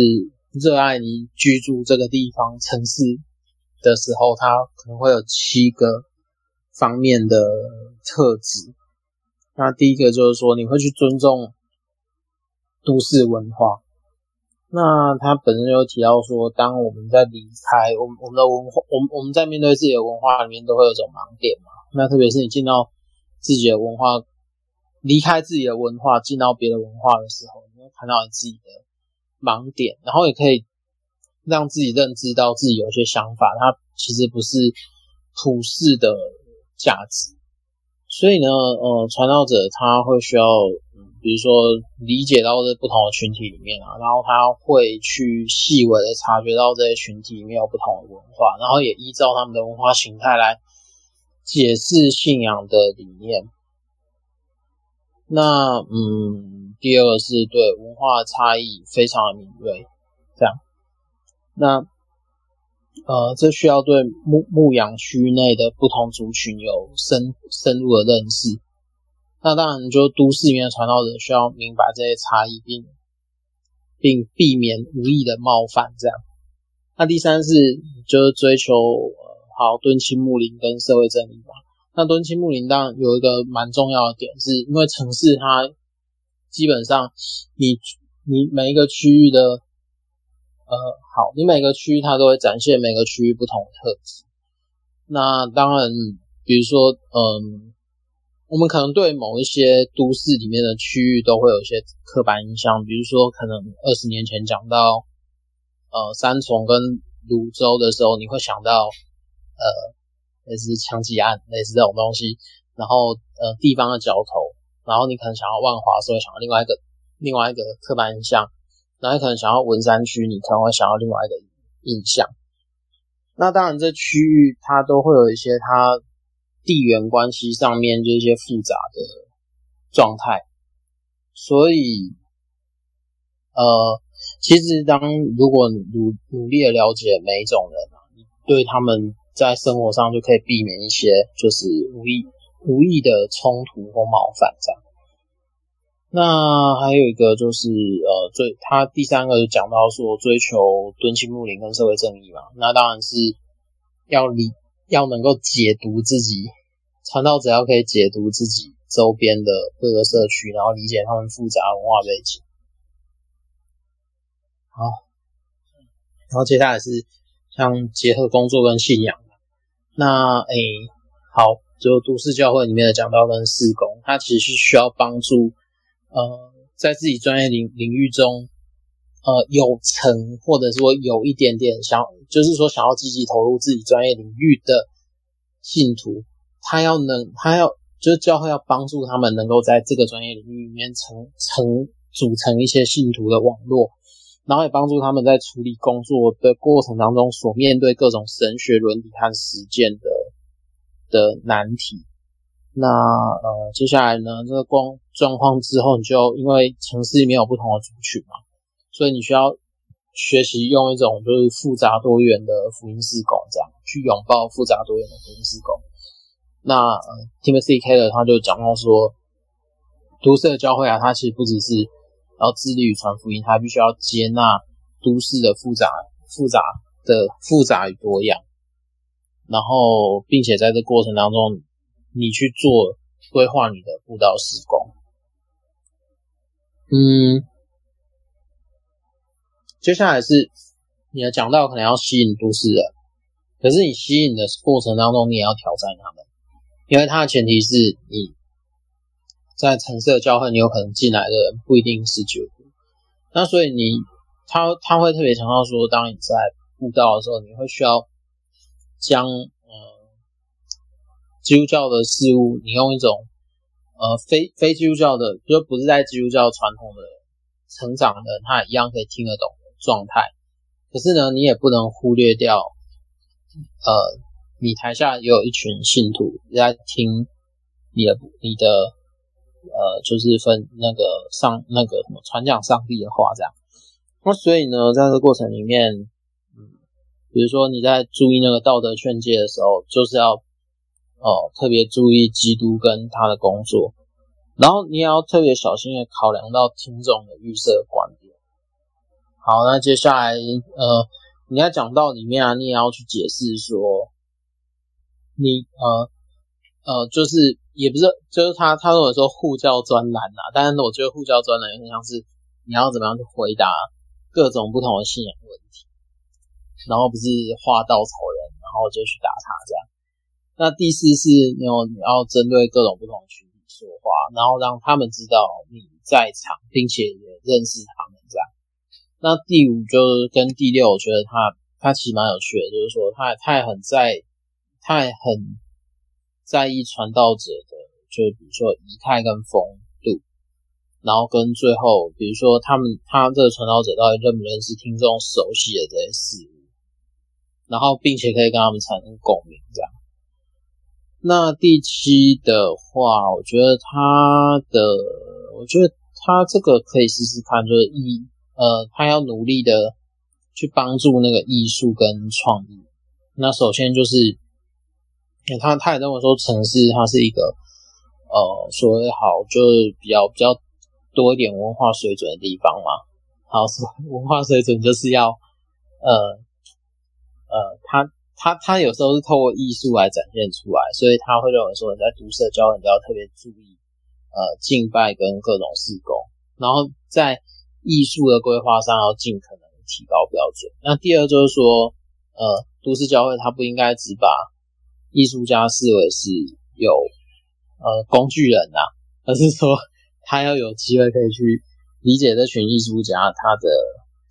Speaker 2: 热爱你居住这个地方城市的时候，它可能会有七个方面的特质。那第一个就是说，你会去尊重都市文化。那他本身就提到说，当我们在离开我们我们的文化，我们我们在面对自己的文化里面，都会有种盲点嘛。那特别是你进到自己的文化，离开自己的文化，进到别的文化的时候，你会看到你自己的盲点，然后也可以让自己认知到自己有些想法，它其实不是普世的价值。所以呢，呃，传道者他会需要，嗯，比如说理解到这不同的群体里面啊，然后他会去细微的察觉到这些群体里面有不同的文化，然后也依照他们的文化形态来解释信仰的理念。那，嗯，第二个是对文化差异非常的敏锐，这样，那。呃，这需要对牧牧羊区内的不同族群有深深入的认识。那当然，就都市里面的传道者需要明白这些差异，并并避免无意的冒犯。这样。那第三是就是追求呃好敦亲睦邻跟社会正义吧。那敦亲睦邻当然有一个蛮重要的点，是因为城市它基本上你你每一个区域的。呃，好，你每个区域它都会展现每个区域不同的特质。那当然，比如说，嗯，我们可能对某一些都市里面的区域都会有一些刻板印象，比如说，可能二十年前讲到呃三重跟芦洲的时候，你会想到呃类似枪击案，类似这种东西，然后呃地方的角头，然后你可能想要万华，所以想到另外一个另外一个刻板印象。那你可能想要文山区，你可能会想要另外一个印象。那当然，这区域它都会有一些它地缘关系上面就是一些复杂的状态。所以，呃，其实当如果努努力的了解每一种人啊，你对他们在生活上就可以避免一些就是无意无意的冲突或冒犯这样。那还有一个就是，呃，最他第三个就讲到说，追求敦亲睦邻跟社会正义嘛。那当然是要理，要能够解读自己，传道者要可以解读自己周边的各个社区，然后理解他们复杂文化背景。好，然后接下来是像结合工作跟信仰。那诶，好，就都市教会里面的讲道跟事工，它其实是需要帮助。呃，在自己专业领领域中，呃，有成或者说有一点点想，就是说想要积极投入自己专业领域的信徒，他要能，他要就是教会要帮助他们能够在这个专业领域里面成成组成一些信徒的网络，然后也帮助他们在处理工作的过程当中所面对各种神学伦理和实践的的难题。那呃，接下来呢，这个光状况之后，你就因为城市里面有不同的族群嘛，所以你需要学习用一种就是复杂多元的福音事工，这样去拥抱复杂多元的福音事工。那呃，Timothy Keller 他就讲到说，都市的教会啊，它其实不只是要致力于传福音，他必须要接纳都市的复杂、复杂的复杂与多样，然后并且在这过程当中。你去做规划你的布道施工，嗯，接下来是你要讲到可能要吸引都市人，可是你吸引的过程当中，你也要挑战他们，因为它的前提是你在橙色教会，你有可能进来的人不一定是基督徒，那所以你他他会特别强调说，当你在布道的时候，你会需要将嗯。基督教的事物，你用一种呃非非基督教的，就不是在基督教传统的成长的，他一样可以听得懂的状态。可是呢，你也不能忽略掉，呃，你台下也有一群信徒在听你的你的呃，就是分那个上那个什么传讲上帝的话这样。那所以呢，在这个过程里面，嗯，比如说你在注意那个道德劝诫的时候，就是要哦、特别注意基督跟他的工作，然后你也要特别小心的考量到听众的预设观点。好，那接下来呃，你在讲道里面啊，你也要去解释说，你呃呃，就是也不是，就是他他如果说护教专栏啊，但是我觉得护教专栏有点像是你要怎么样去回答各种不同的信仰问题，然后不是画稻草人，然后就去打他这样。那第四是，你有你要针对各种不同群体说话，然后让他们知道你在场，并且也认识他们这样。那第五就是跟第六，我觉得他他其实蛮有趣的，就是说他他也很在，他也很在意传道者的，就比如说仪态跟风度，然后跟最后，比如说他们他这个传道者到底认不认识听众熟悉的这些事物，然后并且可以跟他们产生共鸣这样。那第七的话，我觉得他的，我觉得他这个可以试试看，就是一。呃，他要努力的去帮助那个艺术跟创意。那首先就是，他他也认为说，城市它是一个呃所谓好就是比较比较多一点文化水准的地方嘛。好，文化水准就是要呃呃，他他他有时候是透过艺术来展现出来，所以他会认为说，你在读社交，你都要特别注意呃敬拜跟各种事工，然后在。艺术的规划上要尽可能提高标准。那第二就是说，呃，都市教会它不应该只把艺术家视为是有呃工具人呐、啊，而是说他要有机会可以去理解这群艺术家他的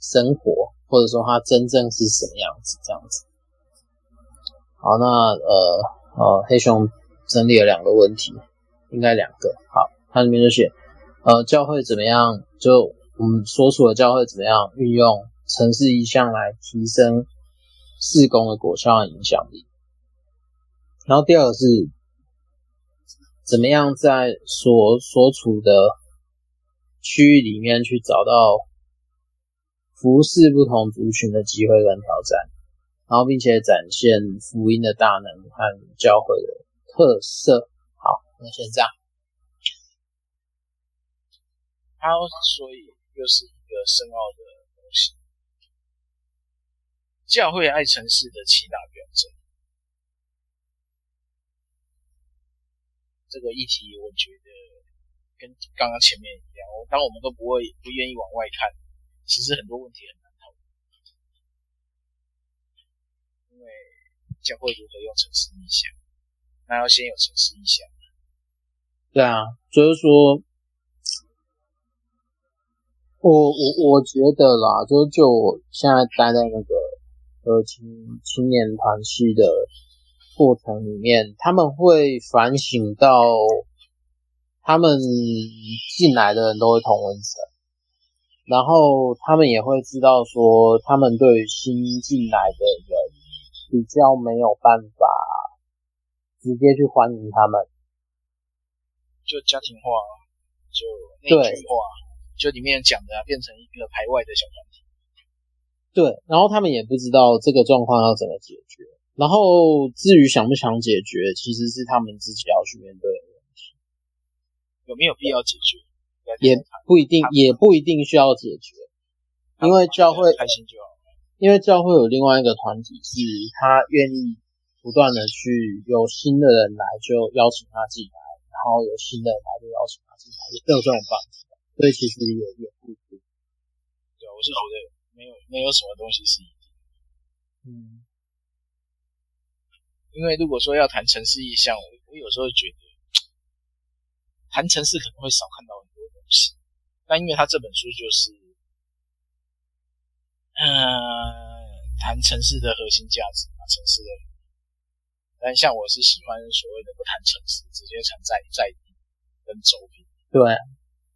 Speaker 2: 生活，或者说他真正是什么样子这样子。好，那呃呃，黑熊整理了两个问题，应该两个。好，它里面就写呃教会怎么样就。我们所处的教会怎么样运用城市意象来提升事工的果效和影响力？然后第二个是，怎么样在所所处的区域里面去找到服侍不同族群的机会跟挑战，然后并且展现福音的大能和教会的特色。好，那先这样。
Speaker 1: 好，所以。又是一个深奥的东西。教会爱城市的七大表征，这个议题我觉得跟刚刚前面一样。当我们都不会不愿意往外看，其实很多问题很难讨论。因为教会如何用城市意象，那要先有城市意象。
Speaker 2: 对啊，就是说。我我我觉得啦，就就我现在待在那个呃青青年团系的过程里面，他们会反省到，他们进来的人都会同温层，然后他们也会知道说，他们对于新进来的人比较没有办法直接去欢迎他们，
Speaker 1: 就家庭化，就内聚化。就里面讲的啊，变成一个排外的小团体。
Speaker 2: 对，然后他们也不知道这个状况要怎么解决。然后至于想不想解决，其实是他们自己要去面对的问题。
Speaker 1: 有没有必要解决？
Speaker 2: 也不一定，也不一定需要解决。因为教会
Speaker 1: 开心就好。
Speaker 2: 因为教会有另外一个团体，是他愿意不断的去有新的人来就邀请他进来，然后有新的人来就邀请他进来，也有这种办法。所以其实也也不一定。
Speaker 1: 对，我是觉得没有没有什么东西是一定。
Speaker 2: 嗯。
Speaker 1: 因为如果说要谈城市意象，我我有时候觉得 谈城市可能会少看到很多东西。但因为他这本书就是，嗯、呃，谈城市的核心价值啊，城市的。但像我是喜欢所谓的不谈城市，直接谈在在地跟周边。
Speaker 2: 对。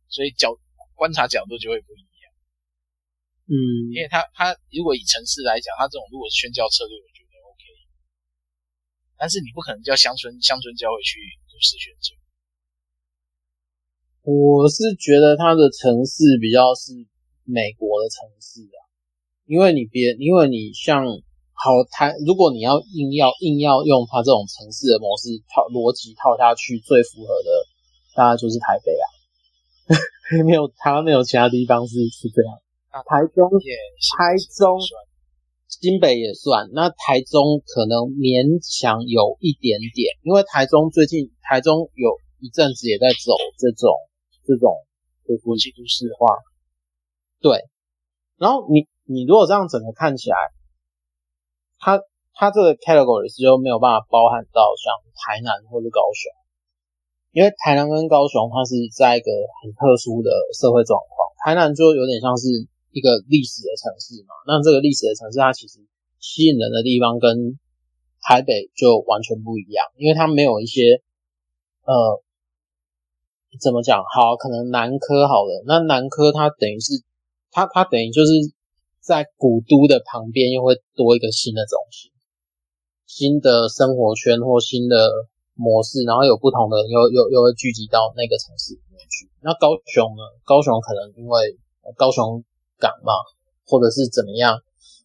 Speaker 1: 所以角观察角度就会不一样，
Speaker 2: 嗯，
Speaker 1: 因为他他如果以城市来讲，他这种如果是宣教策略，但是你不可能叫乡村乡村教会去都市宣教，
Speaker 2: 我是觉得它的城市比较是美国的城市啊，因为你别，因为你像好台，如果你要硬要硬要用它这种城市的模式套逻辑套下去，最符合的大概就是台北啊，没有台湾没有其他地方是是这样。啊，台中、台中、新北也算，那台中可能勉强有一点点，因为台中最近台中有一阵子也在走这种这种就是国际都市化，对，然后你你如果这样整个看起来。它它这个 category 是就没有办法包含到像台南或者高雄，因为台南跟高雄它是在一个很特殊的社会状况，台南就有点像是一个历史的城市嘛，那这个历史的城市它其实吸引人的地方跟台北就完全不一样，因为它没有一些呃怎么讲好，可能南科好了，那南科它等于是它它等于就是。在古都的旁边，又会多一个新的中心，新的生活圈或新的模式，然后有不同的又又又会聚集到那个城市里面去。那高雄呢？高雄可能因为高雄港嘛，或者是怎么样，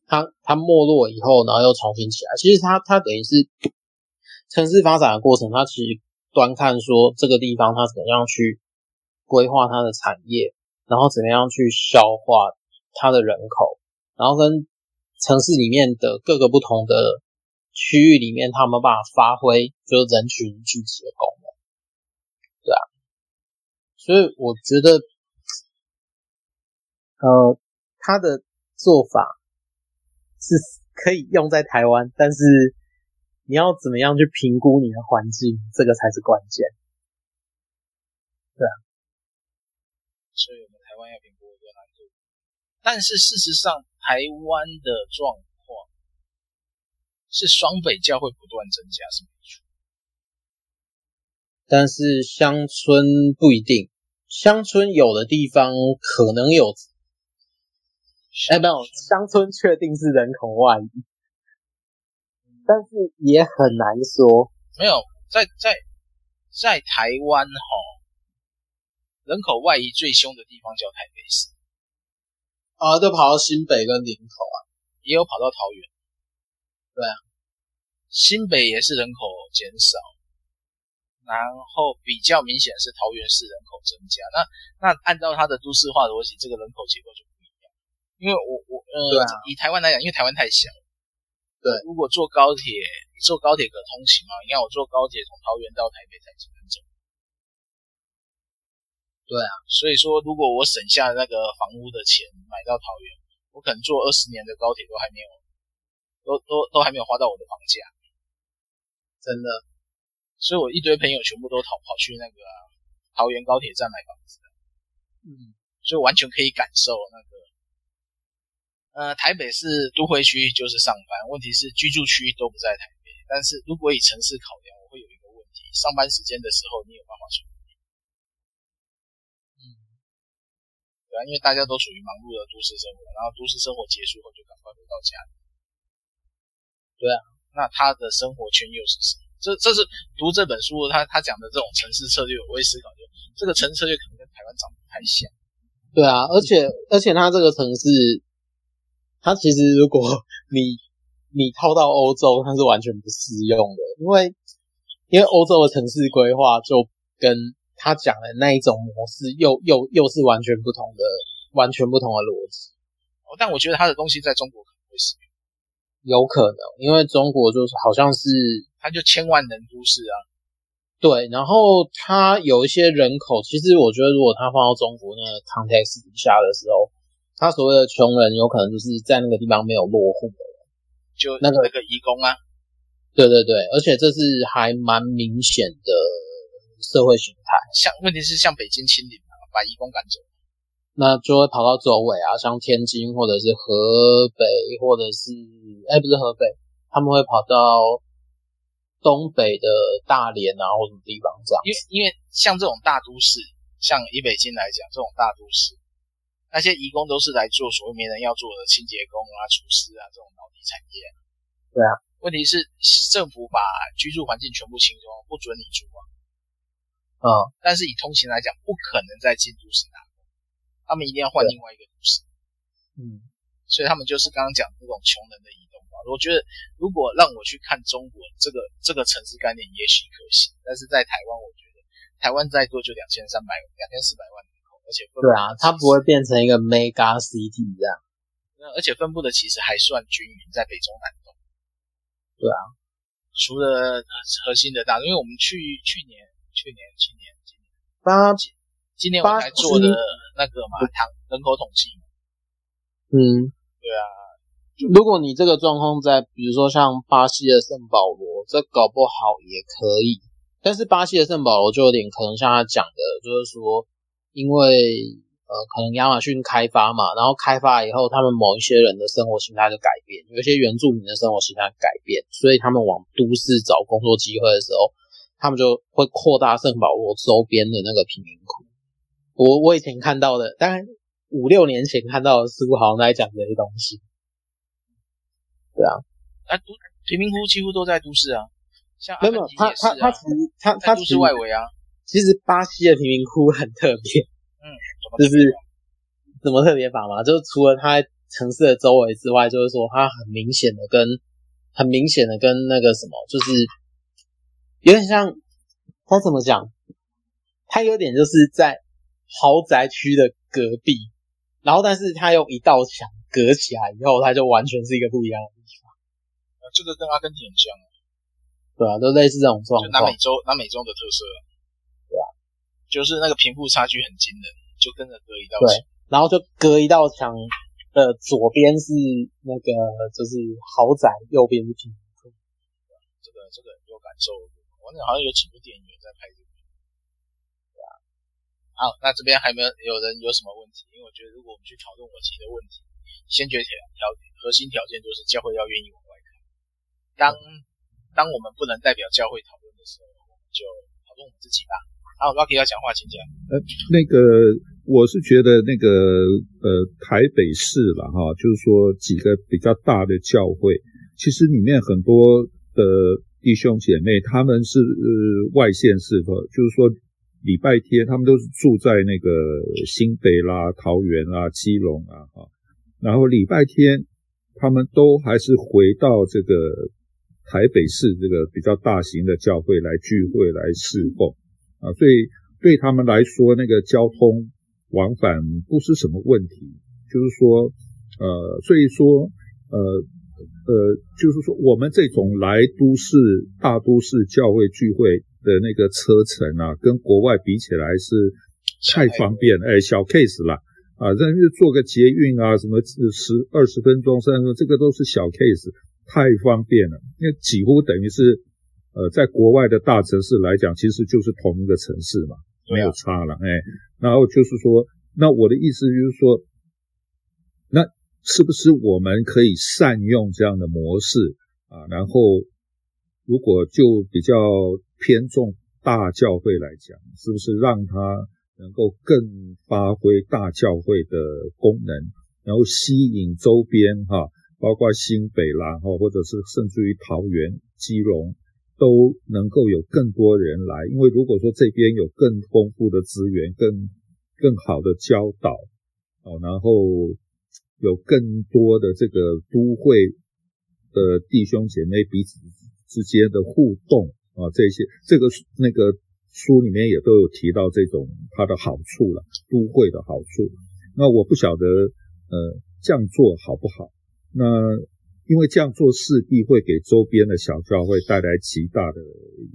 Speaker 2: 它它没落以后，然后又重新起来。其实它它等于是城市发展的过程，它其实端看说这个地方它怎么样去规划它的产业，然后怎么样去消化它的人口。然后跟城市里面的各个不同的区域里面，他们办法发挥就是人群聚集的功能，对啊，所以我觉得，呃，他的做法是 可以用在台湾，但是你要怎么样去评估你的环境，这个才是关键，对啊，
Speaker 1: 所以我们台湾要评估一个难度，但是事实上。台湾的状况是双北教会不断增加，是没错。
Speaker 2: 但是乡村不一定，乡村有的地方可能有，哎，没有，乡村确定是人口外移，但是也很难说。
Speaker 1: 没有，在在在台湾哈，人口外移最凶的地方叫台北市。
Speaker 2: 啊，都跑到新北跟林口啊，
Speaker 1: 也有跑到桃园。
Speaker 2: 对啊，
Speaker 1: 新北也是人口减少，然后比较明显是桃园市人口增加。那那按照它的都市化逻辑，这个人口结构就。因为我我呃，以台湾来讲，因为台湾太小，
Speaker 2: 对，
Speaker 1: 如果坐高铁，你坐高铁可通行吗？你看我坐高铁从桃园到台北才几分钟。
Speaker 2: 对啊，
Speaker 1: 所以说，如果我省下那个房屋的钱买到桃园，我可能坐二十年的高铁都还没有，都都都还没有花到我的房价，
Speaker 2: 真的。
Speaker 1: 所以我一堆朋友全部都逃跑去那个桃园高铁站买房子，
Speaker 2: 嗯，
Speaker 1: 所以完全可以感受那个，呃，台北市都会区就是上班，问题是居住区都不在台北。但是如果以城市考量，我会有一个问题：上班时间的时候，你有办法去？对啊，因为大家都处于忙碌的都市生活，然后都市生活结束后就赶快回到家里。对啊，那他的生活圈又是什么？这这是读这本书，他他讲的这种城市策略，我会思考就这个城市策略可能跟台湾长得不太像。
Speaker 2: 对啊，而且而且他这个城市，他其实如果你你套到欧洲，它是完全不适用的，因为因为欧洲的城市规划就跟。他讲的那一种模式又，又又又是完全不同的，完全不同的逻辑。
Speaker 1: 哦，但我觉得他的东西在中国可能会使用，
Speaker 2: 有可能，因为中国就是好像是，
Speaker 1: 他就千万人都市啊。
Speaker 2: 对，然后他有一些人口，其实我觉得如果他放到中国那个 context 底下的时候，他所谓的穷人，有可能就是在那个地方没有落户的人，
Speaker 1: 就那个那个移工啊。
Speaker 2: 对对对，而且这是还蛮明显的。社会形态，
Speaker 1: 像问题是像北京清零嘛，把移工赶走，
Speaker 2: 那就会跑到周围啊，像天津或者是河北，或者是哎、欸、不是河北，他们会跑到东北的大连啊或什么地方这样。
Speaker 1: 因为因为像这种大都市，像以北京来讲，这种大都市，那些移工都是来做所谓没人要做的清洁工啊、厨师啊这种脑力产业。
Speaker 2: 对啊，
Speaker 1: 问题是政府把居住环境全部清空，不准你住啊。
Speaker 2: 嗯，
Speaker 1: 但是以通勤来讲，不可能在进都市打工，他们一定要换另外一个都市。
Speaker 2: 嗯，
Speaker 1: 所以他们就是刚刚讲这种穷人的移动吧。我觉得如果让我去看中国这个这个城市概念，也许可行，但是在台湾，我觉得台湾再多就两千三百两千四百万且
Speaker 2: 对啊，它不会变成一个 mega city 这样。
Speaker 1: 而且分布的其实还算均匀，在北中南东。
Speaker 2: 对啊，
Speaker 1: 除了核心的大，因为我们去去年。去年、去年、今年
Speaker 2: 八，
Speaker 1: 今年我还做的那个嘛，唐人口统计。
Speaker 2: 嗯，
Speaker 1: 对啊。
Speaker 2: 如果你这个状况在，比如说像巴西的圣保罗，这搞不好也可以。但是巴西的圣保罗就有点可能像他讲的，就是说，因为呃，可能亚马逊开发嘛，然后开发以后，他们某一些人的生活形态就改变，有一些原住民的生活形态改变，所以他们往都市找工作机会的时候。他们就会扩大圣保罗周边的那个贫民窟。我我以前看到的，大概五六年前看到的，似乎好像在讲这些东西。对啊，
Speaker 1: 啊，都贫民窟几乎都在都市啊。像
Speaker 2: 没有，他他他其实他他
Speaker 1: 都市外围啊。
Speaker 2: 其实巴西的贫民窟很特别，
Speaker 1: 嗯，
Speaker 2: 就是怎么特别法嘛？就是除了它城市的周围之外，就是说它很明显的跟很明显的跟那个什么，就是。有点像，它怎么讲？它有点就是在豪宅区的隔壁，然后但是它用一道墙隔起来以后，它就完全是一个不一样的地方。
Speaker 1: 啊，这个跟阿根廷很像啊。
Speaker 2: 对啊，都类似这种状况。
Speaker 1: 南美洲，南美洲的特色。
Speaker 2: 啊，
Speaker 1: 就是那个贫富差距很惊人，就跟着隔一道墙。
Speaker 2: 对，然后就隔一道墙的左边是那个就是豪宅，右边是贫民窟。
Speaker 1: 这个这个有感受。我那好像有几部电影在拍这个，对啊。好，那这边还没有有人有什么问题？因为我觉得，如果我们去讨论我提的问题，先决条条核心条件就是教会要愿意往外看。当当我们不能代表教会讨论的时候，我们就讨论我们自己吧。啊，Rocky 要讲话，请讲。
Speaker 3: 呃，那个我是觉得那个呃台北市了哈，就是说几个比较大的教会，其实里面很多的。弟兄姐妹，他们是外县市的，就是说礼拜天他们都是住在那个新北啦、桃园啦、基隆啊，哈，然后礼拜天他们都还是回到这个台北市这个比较大型的教会来聚会来侍奉啊，所以对他们来说，那个交通往返不是什么问题，就是说呃，所以说呃。呃，就是说，我们这种来都市、大都市教会聚会的那个车程啊，跟国外比起来是太方便了，哎，小 case 啦啊，但是坐个捷运啊，什么十二十分钟、三十分钟，这个都是小 case，太方便了。因为几乎等于是，呃，在国外的大城市来讲，其实就是同一个城市嘛，没有差了，哎，然后就是说，那我的意思就是说，那。是不是我们可以善用这样的模式啊？然后，如果就比较偏重大教会来讲，是不是让它能够更发挥大教会的功能，然后吸引周边哈，包括新北啦哈，或者是甚至于桃园、基隆，都能够有更多人来。因为如果说这边有更丰富的资源、更更好的教导，哦，然后。有更多的这个都会的弟兄姐妹彼此之间的互动啊，这些这个那个书里面也都有提到这种它的好处了，都会的好处。那我不晓得呃这样做好不好？那因为这样做势必会给周边的小教会带来极大的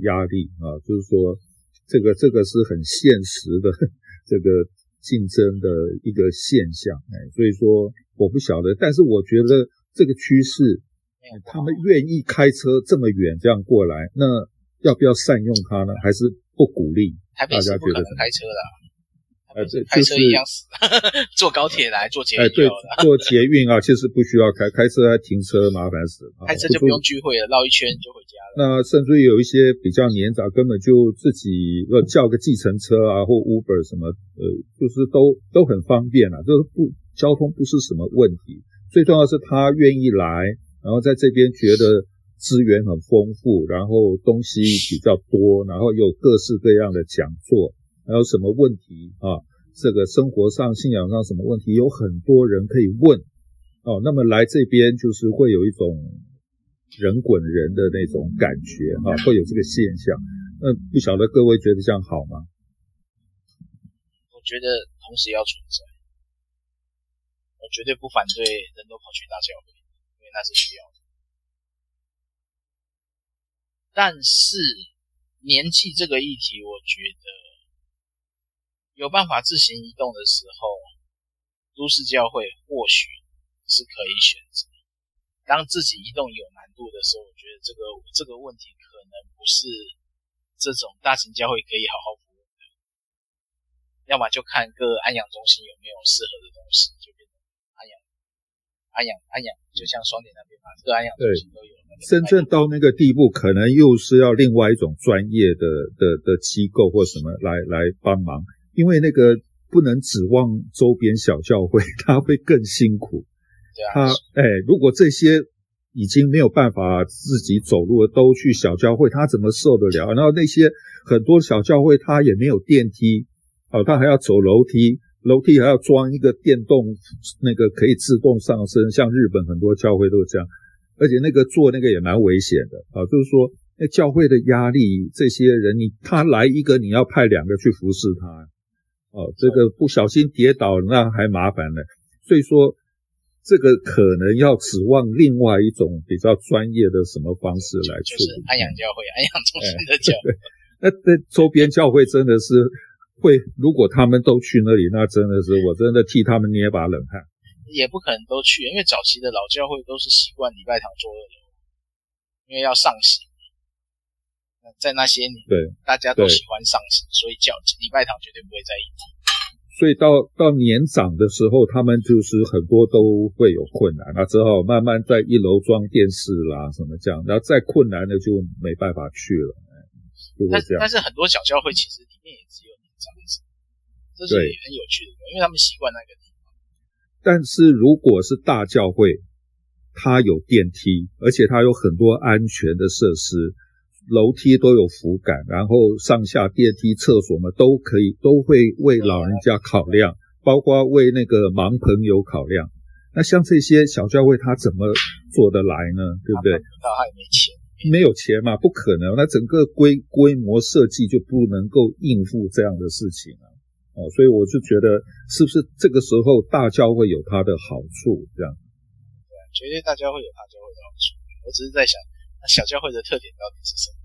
Speaker 3: 压力啊，就是说这个这个是很现实的 这个竞争的一个现象，哎，所以说。我不晓得，但是我觉得这个趋势，他们愿意开车这么远这样过来，那要不要善用它呢？还是不鼓励？大家觉得？
Speaker 1: 开车的，
Speaker 3: 呃，这
Speaker 1: 开车一样死，坐高铁来，坐捷运。哎，
Speaker 3: 对，坐捷运啊，其实不需要开，开车还停车麻烦死了。
Speaker 1: 开车就不用聚会了，绕一圈就回家了。
Speaker 3: 那甚至于有一些比较年长，根本就自己要叫个计程车啊，或 Uber 什么，呃，就是都都很方便啊，就是不。交通不是什么问题，最重要是他愿意来，然后在这边觉得资源很丰富，然后东西比较多，然后有各式各样的讲座，还有什么问题啊？这个生活上、信仰上什么问题，有很多人可以问哦。那么来这边就是会有一种人滚人的那种感觉啊，会有这个现象。那不晓得各位觉得这样好吗？
Speaker 1: 我觉得同时要存在，我绝对不反对人都跑去大教会，因为那是需要的。但是年纪这个议题，我觉得有办法自行移动的时候，都市教会或许是可以选择。当自己移动有难度的时候，我觉得这个这个问题可能不是这种大型教会可以好好服务的。要么就看各安养中心有没有适合的东西，就变成安养、安养、安养，就像双点那边嘛，各安养中心都有。
Speaker 3: 深圳到那个地步，可能又是要另外一种专业的的的机构或什么来来帮忙，因为那个不能指望周边小教会，他会更辛苦。他哎，如果这些已经没有办法自己走路都去小教会，他怎么受得了？然后那些很多小教会，他也没有电梯，哦，他还要走楼梯，楼梯还要装一个电动那个可以自动上升，像日本很多教会都是这样。而且那个做那个也蛮危险的啊，就是说那教会的压力，这些人你他来一个，你要派两个去服侍他，哦，这个不小心跌倒那还麻烦了。所以说这个可能要指望另外一种比较专业的什么方式来处理。
Speaker 1: 就是安养教会、安养中心的教会。
Speaker 3: 哎、那那周边教会真的是会，如果他们都去那里，那真的是我真的替他们捏把冷汗。
Speaker 1: 也不可能都去，因为早期的老教会都是习惯礼拜堂做二楼，因为要上行。在那些年，
Speaker 3: 对，
Speaker 1: 大家都喜欢上行，所以教礼拜堂绝对不会在一起。
Speaker 3: 所以到到年长的时候，他们就是很多都会有困难，那只好慢慢在一楼装电视啦，什么这样，然后再困难的就没办法去了。
Speaker 1: 但是但是很多小教会其实里面也只有年长者，这是也很有趣的，因为他们习惯那个地方。
Speaker 3: 但是如果是大教会，它有电梯，而且它有很多安全的设施，楼梯都有扶杆，然后上下电梯、厕所嘛都可以，都会为老人家考量，包括为那个盲朋友考量。那像这些小教会，他怎么做得来呢？对不对？
Speaker 1: 他还没钱，
Speaker 3: 没有钱嘛，不可能。那整个规规模设计就不能够应付这样的事情啊。哦，所以我就觉得，是不是这个时候大教会有它的好处？这样，
Speaker 1: 对啊，绝对大教会有大教会的好处。我只是在想，那小教会的特点到底是什么？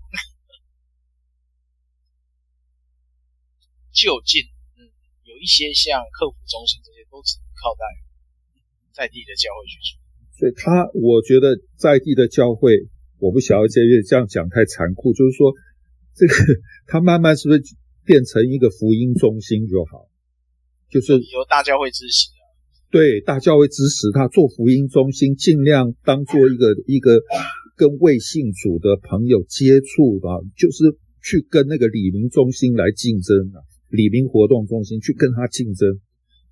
Speaker 1: 就近，嗯，有一些像客服中心这些，都只能靠在在地的教会去做。
Speaker 3: 所以他，我觉得在地的教会，我不晓得这样讲太残酷，就是说，这个他慢慢是不是？变成一个福音中心就好，就是
Speaker 1: 由大教会支持的。
Speaker 3: 对，大教会支持他做福音中心，尽量当做一个一个跟未信主的朋友接触吧，就是去跟那个李明中心来竞争啊，李明活动中心去跟他竞争，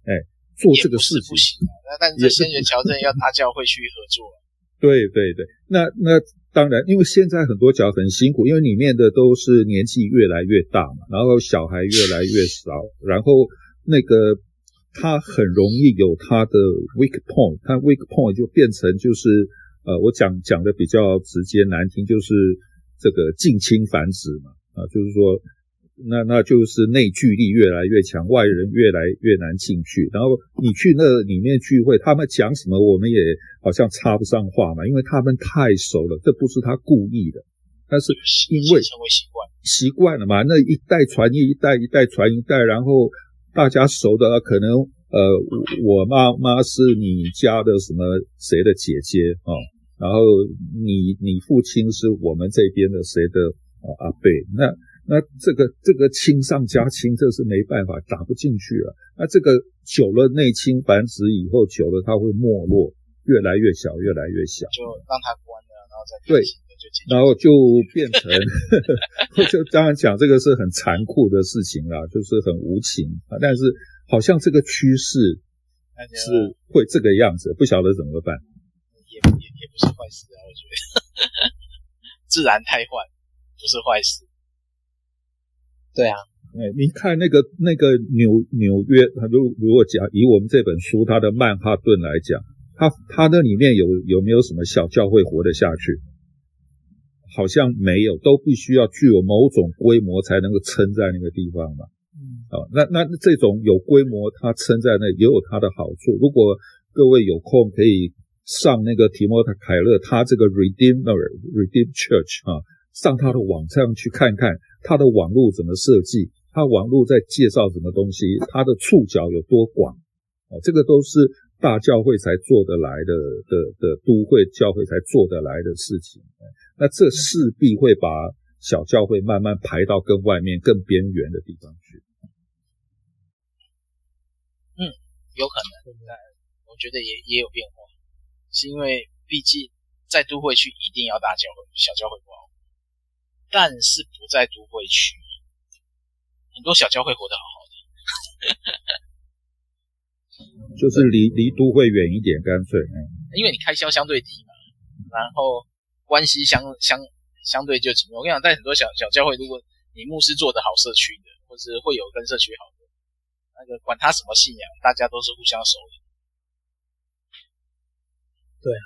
Speaker 3: 哎，做这个事情。
Speaker 1: 不行，那但是先决条件要大教会去合作。
Speaker 3: 对对对，那那。当然，因为现在很多教很辛苦，因为里面的都是年纪越来越大嘛，然后小孩越来越少，然后那个他很容易有他的 weak point，他 weak point 就变成就是呃，我讲讲的比较直接难听，就是这个近亲繁殖嘛，啊，就是说。那那就是内聚力越来越强，外人越来越难进去。然后你去那里面聚会，他们讲什么，我们也好像插不上话嘛，因为他们太熟了。这不是他故意的，但是因为
Speaker 1: 成为习惯，
Speaker 3: 习惯了嘛。那一代传一代，一代传一代，然后大家熟的可能呃，我妈妈是你家的什么谁的姐姐啊，然后你你父亲是我们这边的谁的阿伯那。那这个这个亲上加亲，这是没办法打不进去了。那这个久了内亲繁殖以后，久了它会没落，越来越小，越来越小。
Speaker 1: 就让它关了，然后再
Speaker 3: 对，然后就变成，就当然讲这个是很残酷的事情啦，就是很无情啊。但是好像这个趋势是会这个样子，不晓得怎么办。
Speaker 1: 也也也不是坏事啊，我觉得。自然汰换不是坏事。
Speaker 2: 对啊，
Speaker 3: 哎，你看那个那个纽纽约，他如如果讲以我们这本书它的曼哈顿来讲，它它那里面有有没有什么小教会活得下去？好像没有，都必须要具有某种规模才能够撑在那个地方嘛。嗯，好，那那这种有规模，它撑在那也有它的好处。如果各位有空可以上那个提摩太·凯勒他这个 Redeemer Redeem Church 啊，上他的网站去看看他的网络怎么设计，他网络在介绍什么东西，他的触角有多广啊，这个都是大教会才做得来的的的都会教会才做得来的事情。那这势必会把小教会慢慢排到更外面、更边缘的地方去。
Speaker 1: 嗯，有可能，我觉得也也有变化，是因为毕竟在都会区一定要大教会，小教会不好。但是不在都会区，很多小教会活得好好的，
Speaker 3: 就是离离都会远一点，干脆。
Speaker 1: 因为你开销相对低嘛，然后。关系相相相对就紧密。我跟你讲，在很多小小教会，如果你牧师做的好，社区的，或是会有跟社区好的，那个管他什么信仰，大家都是互相熟的。
Speaker 2: 对啊，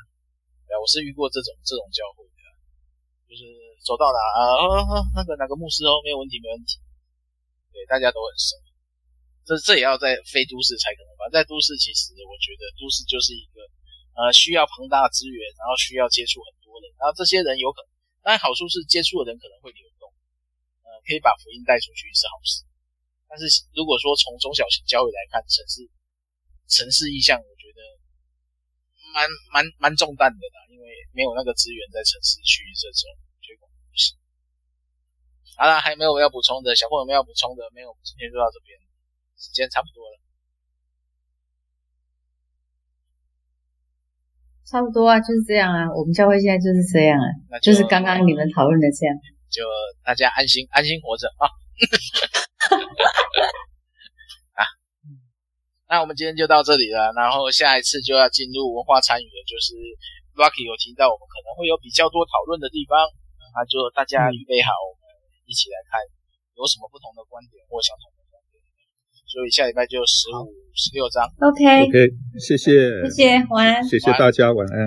Speaker 1: 对啊，我是遇过这种这种教会的，就是走到哪啊，那个哪个牧师哦，没有问题，没问题。对，大家都很熟。这这也要在非都市才可能吧？在都市，其实我觉得都市就是一个呃需要庞大资源，然后需要接触很。然后这些人有可能，当然好处是接触的人可能会流动，呃，可以把福音带出去是好事。但是如果说从中小型教会来看，城市城市意向，我觉得蛮蛮蛮重担的啦，因为没有那个资源在城市区域这种推广不行。好了，还没有要补充的，小朋友们要补充的，没有，今天就到这边，时间差不多了。
Speaker 4: 差不多啊，就是这样啊。我们教会现在就是这样啊，就，就是刚刚你们讨论的这样。
Speaker 1: 就大家安心安心活着啊。啊，那我们今天就到这里了。然后下一次就要进入文化参与的，就是 Rocky 有提到我们可能会有比较多讨论的地方，那就大家预备好，我们一起来看有什么不同的观点或相同的。所以下礼拜就十五、十六章。
Speaker 4: OK，OK，
Speaker 3: 谢谢，
Speaker 4: 谢谢，晚安。
Speaker 3: 谢谢大家，晚安。